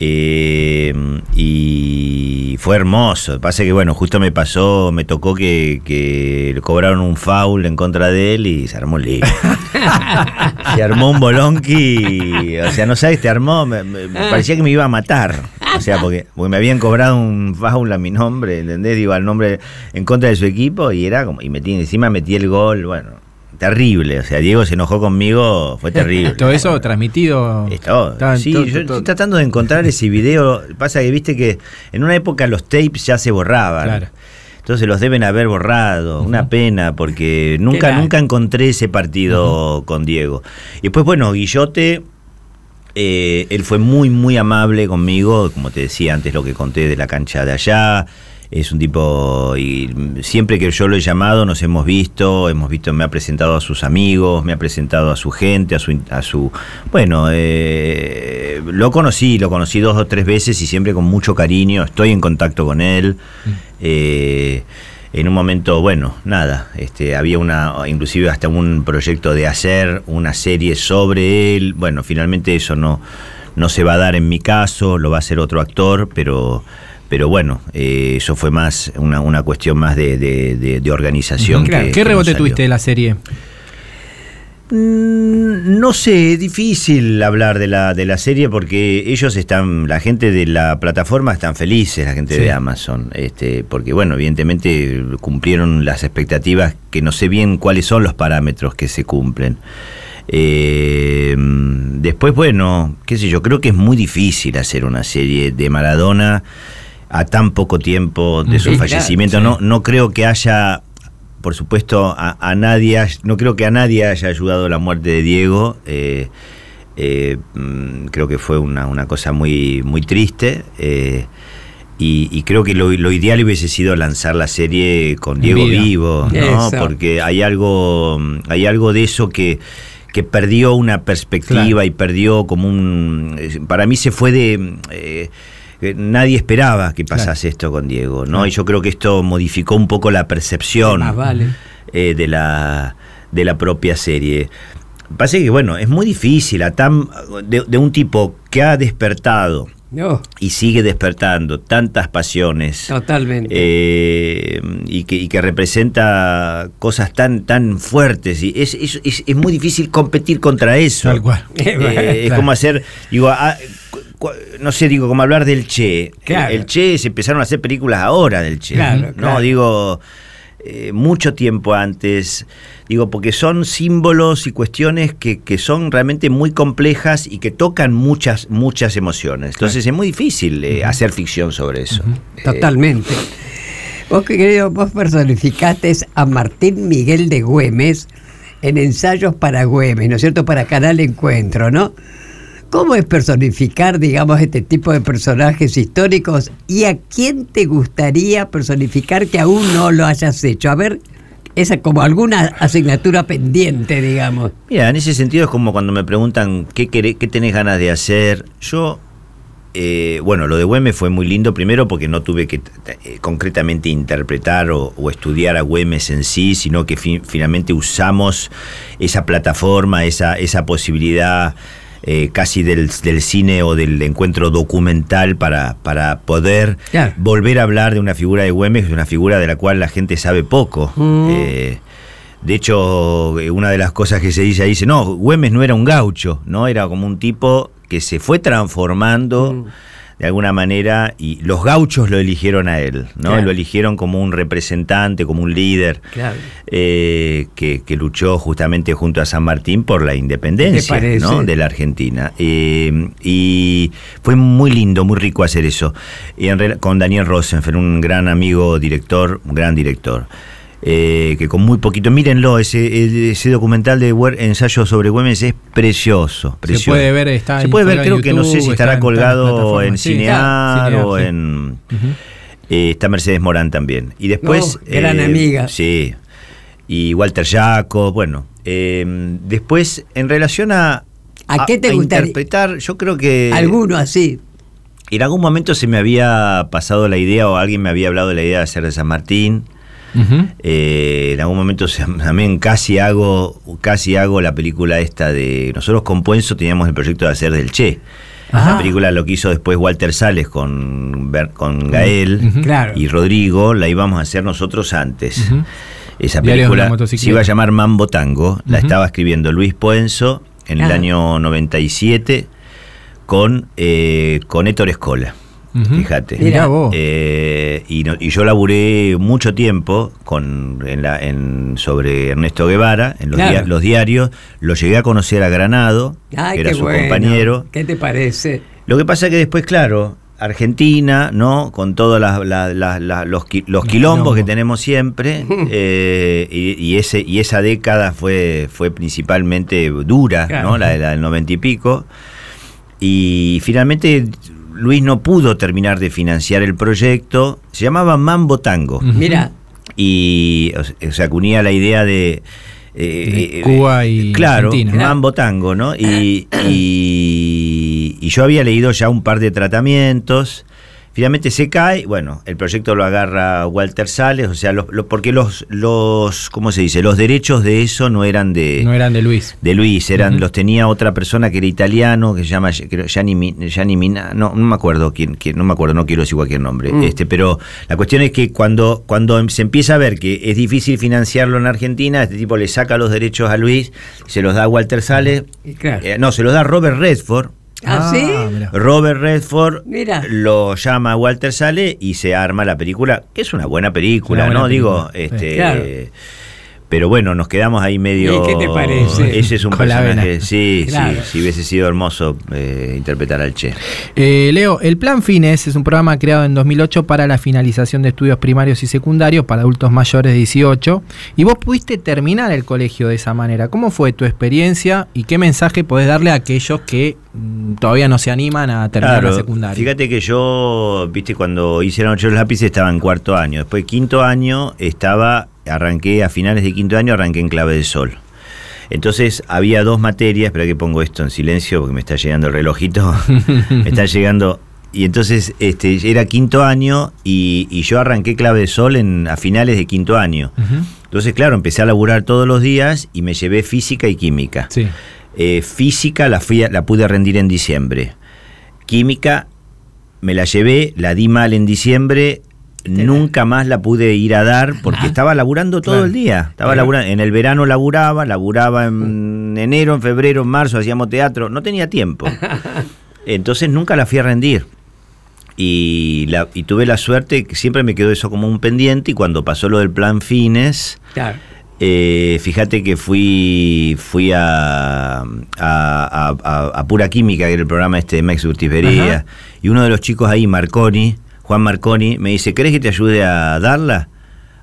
Eh, y fue hermoso. Pasa que, bueno, justo me pasó, me tocó que, que le cobraron un foul en contra de él y se armó un lío. se armó un bolonqui. O sea, no sabes, te armó. Me, me- me parecía que me iba a matar. O sea, porque, porque me habían cobrado un foul a mi nombre, ¿entendés? Digo, al nombre en contra de su equipo y era como. Y metí, encima metí el gol, bueno. Terrible, o sea, Diego se enojó conmigo, fue terrible. Todo eso transmitido. Estaba en sí, todo- yo todo- estoy tratando de encontrar ese video. Pasa que viste que en una época los tapes ya se borraban. Claro. Entonces los deben haber borrado. Una pena, porque nunca, nunca encontré ese partido con Diego. Y después, bueno, Guillote. eh, él fue muy, muy amable conmigo, como te decía antes lo que conté de la cancha de allá. Es un tipo, y siempre que yo lo he llamado nos hemos visto, hemos visto, me ha presentado a sus amigos, me ha presentado a su gente, a su, a su bueno, eh, lo conocí, lo conocí dos o tres veces y siempre con mucho cariño, estoy en contacto con él. Eh, en un momento, bueno, nada, este, había una, inclusive hasta un proyecto de hacer una serie sobre él. Bueno, finalmente eso no, no se va a dar en mi caso, lo va a hacer otro actor, pero, pero bueno, eh, eso fue más una, una cuestión más de, de- de- de organización. Claro, que- ¿Qué rebote tuviste de la serie? Mm, No sé, es difícil hablar de la, de la serie porque ellos están, la gente de la plataforma están felices, la gente Sí. de Amazon, este, porque bueno, evidentemente cumplieron las expectativas, que no sé bien cuáles son los parámetros que se cumplen. Eh, después, bueno, qué sé yo, creo que es muy difícil hacer una serie de Maradona a tan poco tiempo de su Sí, claro, fallecimiento. sí. No, no creo que haya por supuesto, a, a nadie, no creo que a nadie haya ayudado la muerte de Diego. eh, eh, mm, creo que fue una, una cosa muy, muy triste. eh, y, y creo que lo, lo ideal hubiese sido lanzar la serie con Diego vivo, ¿no? Eso. Porque hay algo, hay algo de eso que, que perdió una perspectiva Claro. y perdió como un. eh, Para mí se fue de. Eh, Nadie esperaba que pasase esto con Diego, ¿no? Claro. Y yo creo que esto modificó un poco la percepción Más vale. eh, de, la, de la propia serie. Pasa que, bueno, es muy difícil a tan, de, de un tipo que ha despertado No, y sigue despertando tantas pasiones totalmente. eh, y, que, y que representa cosas tan, tan fuertes. Y es, es, es- es muy difícil competir contra eso. Tal cual. Eh, Es como hacer, digo, ah, no sé, digo, como hablar del Che. Claro. El Che se empezaron a hacer películas ahora del Che. Claro, no, claro. digo, eh, mucho tiempo antes. Digo, porque son símbolos y cuestiones que, que son realmente muy complejas y que tocan muchas, muchas emociones. Entonces es muy difícil eh, hacer ficción sobre eso. Eh, Totalmente. Vos, querido, vos personificaste a Martín Miguel de Güemes en ensayos para Güemes, ¿no es cierto? Para Canal Encuentro, ¿no? ¿Cómo es personificar, digamos, este tipo de personajes históricos? ¿Y a quién te gustaría personificar que aún no lo hayas hecho? A ver, esa como alguna asignatura pendiente, digamos. Mira, en ese sentido es como cuando me preguntan qué, queré- qué tenés ganas de hacer. Yo, eh, bueno, lo de Güemes fue muy lindo, primero porque no tuve que eh, concretamente interpretar o, o estudiar a Güemes en sí, sino que fi- finalmente usamos esa plataforma, esa, esa posibilidad eh, casi del, del cine o del encuentro documental para, para poder Claro. volver a hablar de una figura de Güemes, una figura de la cual la gente sabe poco. Eh, de hecho, eh, una de las cosas que se dice ahí dice, no, Güemes no era un gaucho, ¿no? Era como un tipo que se fue transformando de alguna manera y los gauchos lo eligieron a él, ¿no? Claro. Lo eligieron como un representante, como un líder Claro. eh, que, que luchó justamente junto a San Martín por la independencia. ¿no? de la Argentina. Eh, y fue muy lindo, muy rico hacer eso. Y en con Daniel Rosenfeld, un gran amigo, director, un gran director. Eh, que con muy poquito, mírenlo, ese, ese documental de Güer- ensayo sobre Güemes es precioso, precioso. puede ver, está Se puede ver, creo que no sé si estará colgado en Sí, Cinear Cinear, o sí. en... Eh, está Mercedes Morán también. Y después. No, gran amiga. Sí. Y Walter Jaco, bueno. eh, después, en relación a. ¿A qué te gustaría? interpretar, yo creo que. Alguno así. En algún momento se me había pasado la idea, o alguien me había hablado de la idea de hacer de San Martín. Eh, en algún momento se- también casi hago casi hago la película esta de nosotros con Puenzo teníamos el proyecto de hacer del Che. Ajá. la película lo que hizo después Walter Sales con, con Gael y Rodrigo la íbamos a hacer nosotros antes. Esa película se iba a llamar Mambo Tango la estaba escribiendo Luis Puenzo en el año 97 con, eh, con Héctor Escola Fíjate. Mirá vos. Eh, y, no- y yo laburé mucho tiempo con, en la, en, sobre Ernesto Guevara, en los, Claro. dia- los diarios. Lo llegué a conocer a Granado, Ay, que era su bueno. compañero. ¿Qué te parece? Lo que pasa que después, claro, Argentina, ¿no? Con todos las- la- la- la- los, qui- los quilombos que tenemos siempre, eh, y, y ese, y esa década fue, fue principalmente dura, Claro. ¿no? La, de la del noventa y pico. Y finalmente Luis no pudo terminar de financiar el proyecto. Se llamaba Mambo Tango. Mira, Y, o sea, unía la idea de... eh, De Cuba y claro, Argentina. Mambo Tango, ¿no? Y, y, y yo había leído ya un par de tratamientos. Finalmente se cae, bueno, el proyecto lo agarra Walter Sales, o sea, los- los- porque los, los, ¿cómo se dice? Los derechos de eso no eran de, No eran de Luis. de Luis, eran, los tenía otra persona que era italiano, que se llama Gianni, Gianni Mina, no, no me acuerdo quién, quién- no me acuerdo, no quiero decir cualquier nombre. Mm. Este, pero la cuestión es que cuando, cuando se empieza a ver que es difícil financiarlo en Argentina, este tipo le saca los derechos a Luis, se los da a Walter Sales, claro. eh, no, se los da a Robert Redford. ¿Ah, sí? mira. Robert Redford Mira. lo llama Walter Sale y se arma la película, que es una buena película, Una buena ¿no? película, Digo, sí. este. Claro. Pero bueno, nos quedamos ahí medio. ¿Y qué te parece? Ese es un Con personaje. Sí, Claro. sí, sí, hubiese sido hermoso eh, interpretar al Che. Eh, Leo, el Plan Fines es un programa creado en 2008 para la finalización de estudios primarios y secundarios para adultos mayores de 18. Y vos pudiste terminar el colegio de esa manera. ¿Cómo fue tu experiencia y qué mensaje podés darle a aquellos que mm, todavía no se animan a terminar la secundaria? Fíjate que yo, viste, cuando hice la noche de los lápices estaba en cuarto año. Después, quinto año, estaba, arranqué a finales de quinto año, arranqué en clave de sol. Entonces había dos materias, espera que pongo esto en silencio porque me está llegando el relojito. me está llegando. Y entonces este, era quinto año y, y yo arranqué clave de sol en, a finales de quinto año. Entonces, claro, empecé a laburar todos los días y me llevé física y química. Sí. Eh, física la, fui a- la pude rendir en diciembre. Química me la llevé, la di mal en diciembre. Nunca más la pude ir a dar porque estaba laburando todo Claro. el día. Estaba laburando. En el verano laburaba, laburaba en enero, en febrero, en marzo, hacíamos teatro. No tenía tiempo. Entonces nunca la fui a rendir. Y, la- y tuve la suerte que siempre me quedó eso como un pendiente. Y cuando pasó lo del plan fines, Claro. eh, fíjate que fui fui a, a, a- a- a Pura Química, que era el programa este de Mex Urtibería, y uno de los chicos ahí, Marconi, Juan Marconi, me dice, ¿querés que te ayude a darla?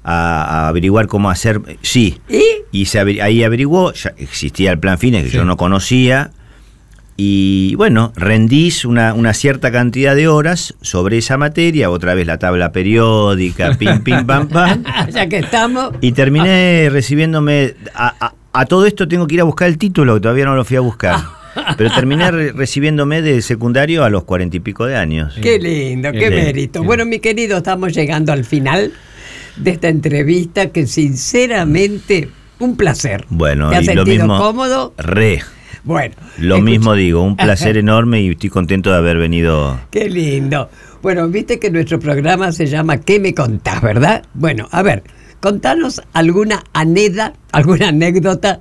A, a averiguar cómo hacer. Sí. ¿Y? Y se ahí averiguó, ya existía el plan fines que Sí. yo no conocía. y bueno, rendís una, una cierta cantidad de horas sobre esa materia, otra vez la tabla periódica, pim, pim, pam, pam. ya que estamos. Y terminé recibiéndome. A, a- a todo esto tengo que ir a buscar el título, que todavía no lo fui a buscar. Pero terminé re- recibiéndome de secundario a los cuarenta y pico de años. Qué lindo, qué mérito. Bueno, mi querido, estamos llegando al final de esta entrevista que sinceramente un placer. Bueno, ¿Te has y lo sentido mismo. cómodo? Re. Bueno, Lo escucha- mismo digo, un placer enorme y estoy contento de haber venido. Qué lindo. Bueno, viste que nuestro programa se llama ¿Qué me contás, verdad? Bueno, a ver, contanos alguna aneda, alguna anécdota,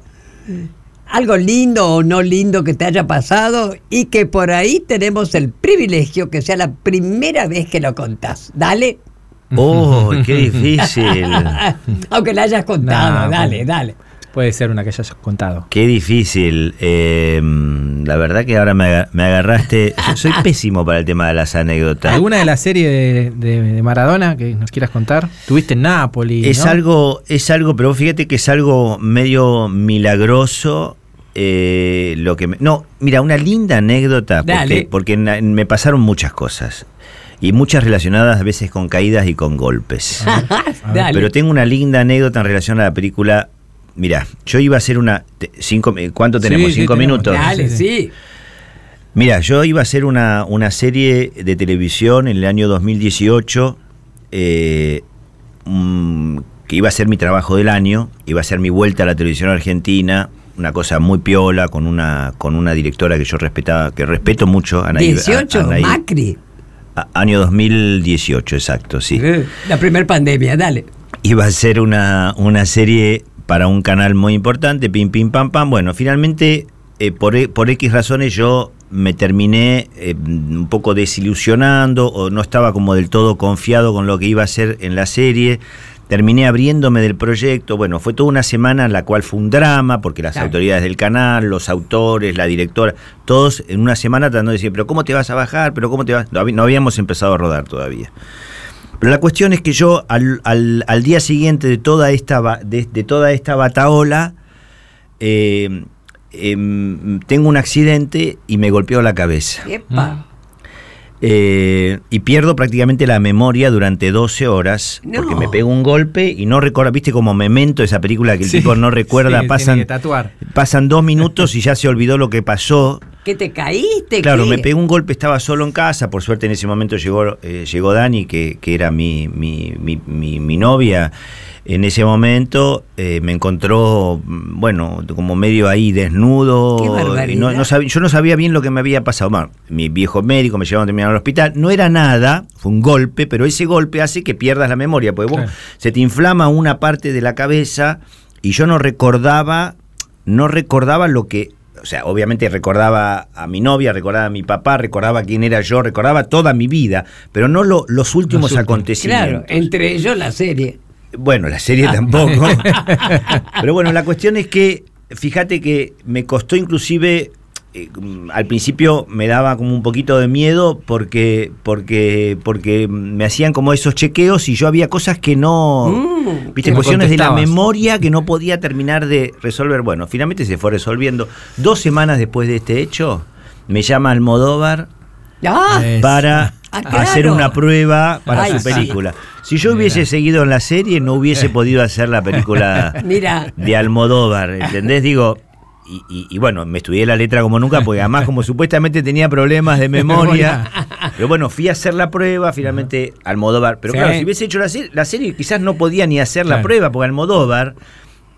algo lindo o no lindo que te haya pasado y que por ahí tenemos el privilegio que sea la primera vez que lo contás. Dale. ¡Oh, qué difícil! Aunque la hayas contado, dale, pues, dale. Puede ser una que hayas contado. Qué difícil. Eh, la verdad que ahora me, aga- me agarraste. Yo soy pésimo para el tema de las anécdotas. ¿Alguna de la serie de, de- de Maradona que nos quieras contar? Tuviste en Nápoles. Es ¿no? algo, es algo, pero fíjate que es algo medio milagroso. eh, lo que me- no, mira, una linda anécdota porque, Dale. porque na- me pasaron muchas cosas y muchas relacionadas a veces con caídas y con golpes. Dale. Pero tengo una linda anécdota en relación a la película. Mira, yo iba a hacer una. Cinco, ¿Cuánto tenemos? Sí, sí, ¿Cinco tenemos. minutos? Dale, sí. Mira, yo iba a hacer una, una serie de televisión en el año 2018, eh, mm, que iba a ser mi trabajo del año, iba a ser mi vuelta a la televisión argentina, una cosa muy piola, con una, con una directora que yo respetaba, que respeto mucho, Anaí- 18, Anaí- Macri. a- año 2018, exacto, sí. Eh, La primer pandemia, dale. Iba a ser una, una serie para un canal muy importante, pim, pim, pam, pam. Bueno, finalmente, eh, por, e- por X razones, yo me terminé eh, un poco desilusionando o no estaba como del todo confiado con lo que iba a hacer en la serie. Terminé abriéndome del proyecto. Bueno, fue toda una semana en la cual fue un drama, porque las Claro. autoridades del canal, los autores, la directora, todos en una semana tratando de decir, pero ¿cómo te vas a bajar? ¿Pero cómo te vas? No habíamos empezado a rodar todavía. Pero la cuestión es que yo al, al- al día siguiente de toda esta, de, de toda esta bataola, eh, em, tengo un accidente y me golpeó la cabeza. Epa. Eh, y pierdo prácticamente la memoria durante 12 horas No. porque me pego un golpe y no recuerda, viste como memento esa película que el Sí, tipo no recuerda, sí, pasan, pasan dos minutos y ya se olvidó lo que pasó. ¿Que te caíste? Claro, ¿Qué? me pegó un golpe, estaba solo en casa, por suerte en ese momento llegó, eh, llegó Dani, que, que era mi, mi- mi- mi novia. En ese momento eh, me encontró, mm, bueno, como medio ahí desnudo. Qué y barbaridad. no- no sabía- yo no sabía bien lo que me había pasado. Bueno, mi viejo médico me llevaron a terminar al hospital. No era nada, fue un golpe, pero ese golpe hace que pierdas la memoria, porque vos- se te inflama una parte de la cabeza y yo no recordaba, no recordaba lo que, o sea, obviamente recordaba a mi novia, recordaba a mi papá, recordaba quién era yo, recordaba toda mi vida, pero no lo- los últimos últimos. acontecimientos. Claro, entre ellos la serie. Bueno, la serie tampoco. Pero bueno, la cuestión es que, fíjate que me costó inclusive, eh, al principio me daba como un poquito de miedo porque, porque, porque me hacían como esos chequeos y yo había cosas que no... Mm, Viste, que cuestiones de la memoria que no podía terminar de resolver. Bueno, finalmente se fue resolviendo. Dos semanas después de este hecho, me llama Almodóvar Ah, para Ah, claro. hacer una prueba para Ay, su sí. película. Si yo hubiese seguido en la serie, no hubiese podido hacer la película Mira. de Almodóvar, ¿entendés? Digo, y, y- y bueno, me estudié la letra como nunca, porque además como supuestamente tenía problemas de memoria, pero bueno, fui a hacer la prueba, finalmente Almodóvar, pero Sí. claro, si hubiese hecho la serie, la serie quizás no podía ni hacer la prueba, porque Almodóvar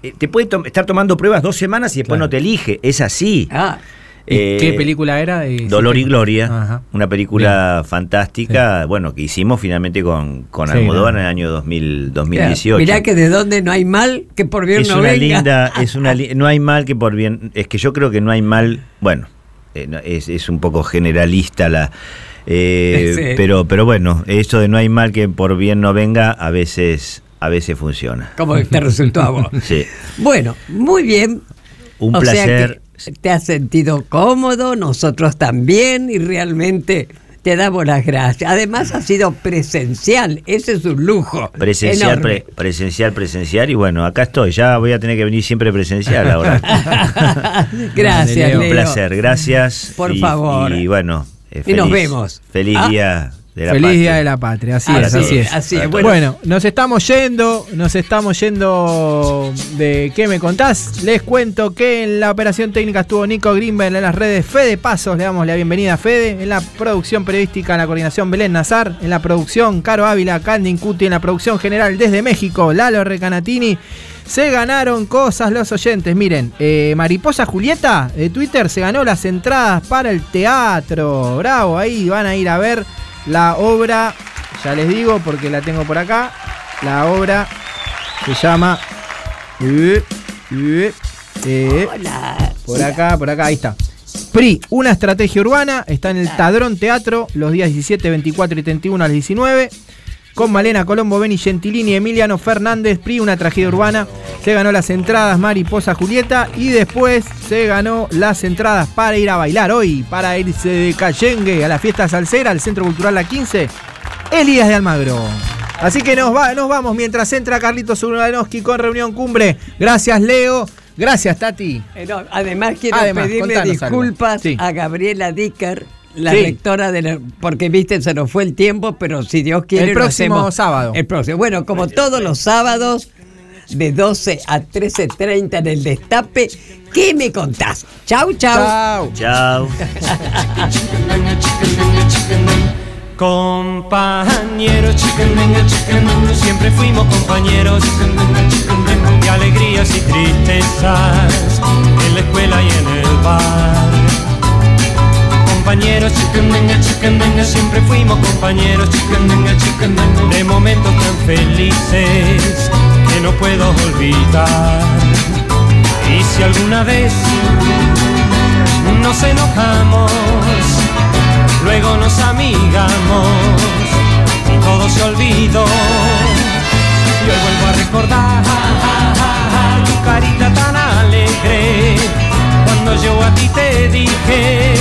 eh, te puede estar tomando pruebas dos semanas y después Claro. no te elige, es así. Ah, ¿Y Eh, ¿Qué película era? Eh, Dolor y Gloria, Ajá. una película fantástica, bueno, que hicimos finalmente con, con Sí, Almodóvar no. en el año 2000, claro. 2018. Mirá que de dónde no hay mal que por bien es no una venga. linda, es una no hay mal que por bien, es que yo creo que no hay mal, bueno, eh, no, es, es un poco generalista la eh, Sí. pero pero bueno, esto de no hay mal que por bien no venga a veces a veces funciona. ¿Cómo te resultó a vos? Sí. Bueno, muy bien. Un O sea placer. Te has sentido cómodo, nosotros también, y realmente te damos las gracias. Además ha sido presencial, ese es un lujo. Presencial, pre- presencial, presencial. Y bueno, acá estoy. Ya voy a tener que venir siempre presencial ahora. Gracias, Leo. Un placer, gracias. Por Y- favor. Y bueno, eh, Y nos feliz- vemos. Feliz Ah. día de la Feliz patria. Día de la Patria, así, Así es, así es, es. así es. Bueno, Bueno. nos estamos yendo, nos estamos yendo de ¿qué me contás? Les cuento que en la operación técnica estuvo Nico Greenberg en las redes Fede Pasos, le damos la bienvenida a Fede, en la producción periodística, en la coordinación Belén Nazar, en la producción Caro Ávila, Candy Incuti, en la producción general desde México, Lalo Recanatini. Se ganaron cosas los oyentes. Miren, eh, Mariposa Julieta de Twitter se ganó las entradas para el teatro. Bravo, ahí van a ir a ver la obra. Ya les digo porque la tengo por acá. La obra se llama. Eh, eh, eh, por acá, por acá, ahí está. PRI, una estrategia urbana. Está en el Tadrón Teatro los días 17, 24 y 31 a las 19 con Malena Colombo, Beni Gentilini, Emiliano Fernández, PRI, una tragedia urbana. Se ganó las entradas Mariposa Julieta y después se ganó las entradas para ir a bailar hoy, para irse de Cachengue a la fiesta salsera, al Centro Cultural La 15, Elías de Almagro. Así que nos, va, nos vamos mientras entra Carlitos Urbanowski con Reunión Cumbre. Gracias, Leo. Gracias, Tati. Eh, además quiero Además, pedirle disculpas Sí. a Gabriela Dicker, la Sí. rectora de la, porque viste se nos fue el tiempo, pero si Dios quiere El lo próximo hacemos sábado. El próximo. Bueno, como todos los sábados de 12 a 13:30 en el Destape, ¿qué me contás? Chau, chau. Chao. Compañeros, siempre fuimos compañeros de alegrías y tristezas en la escuela y en el bar. Compañeros, siempre fuimos compañeros de momentos tan felices que no puedo olvidar. Y si alguna vez nos enojamos, luego nos amigamos y todo se olvidó. Y hoy vuelvo a recordar tu carita tan alegre cuando yo a ti te dije,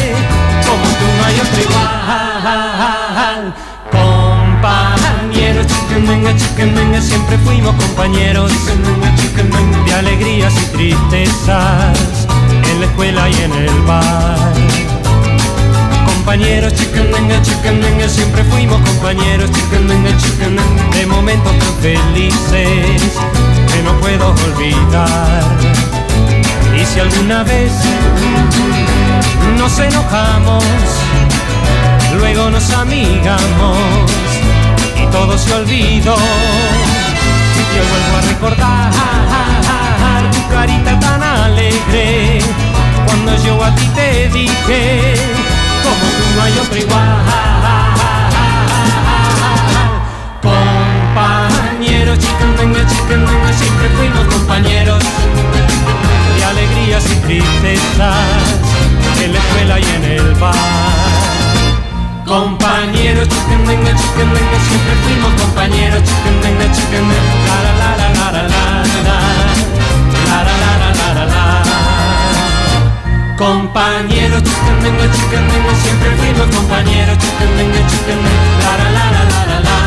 como tú no hay otro igual. Compañeros, chiquendenga, chiquendenga, siempre fuimos compañeros de alegrías y tristezas en la escuela y en el bar compañeros, chicandenga, chicandenga, siempre fuimos compañeros, chicandenga, chicandenga, de momentos tan felices que no puedo olvidar. Si alguna vez nos enojamos, luego nos amigamos y todo se olvidó. Yo vuelvo a recordar tu carita tan alegre cuando yo a ti te dije como tú no hay otro igual. Compañeros, chicandenga, chicandenga, siempre fuimos compañeros alegrías y tristezas en la escuela y en el bar. Compañeros, chicandenga, chicandenga, siempre fuimos compañeros, chicandenga, chicandenga, la la la la la la la la la la la la la Compañeros, chicandenga, chicandenga, siempre fuimos compañeros, chicandenga, chicandenga, la la la la la la la la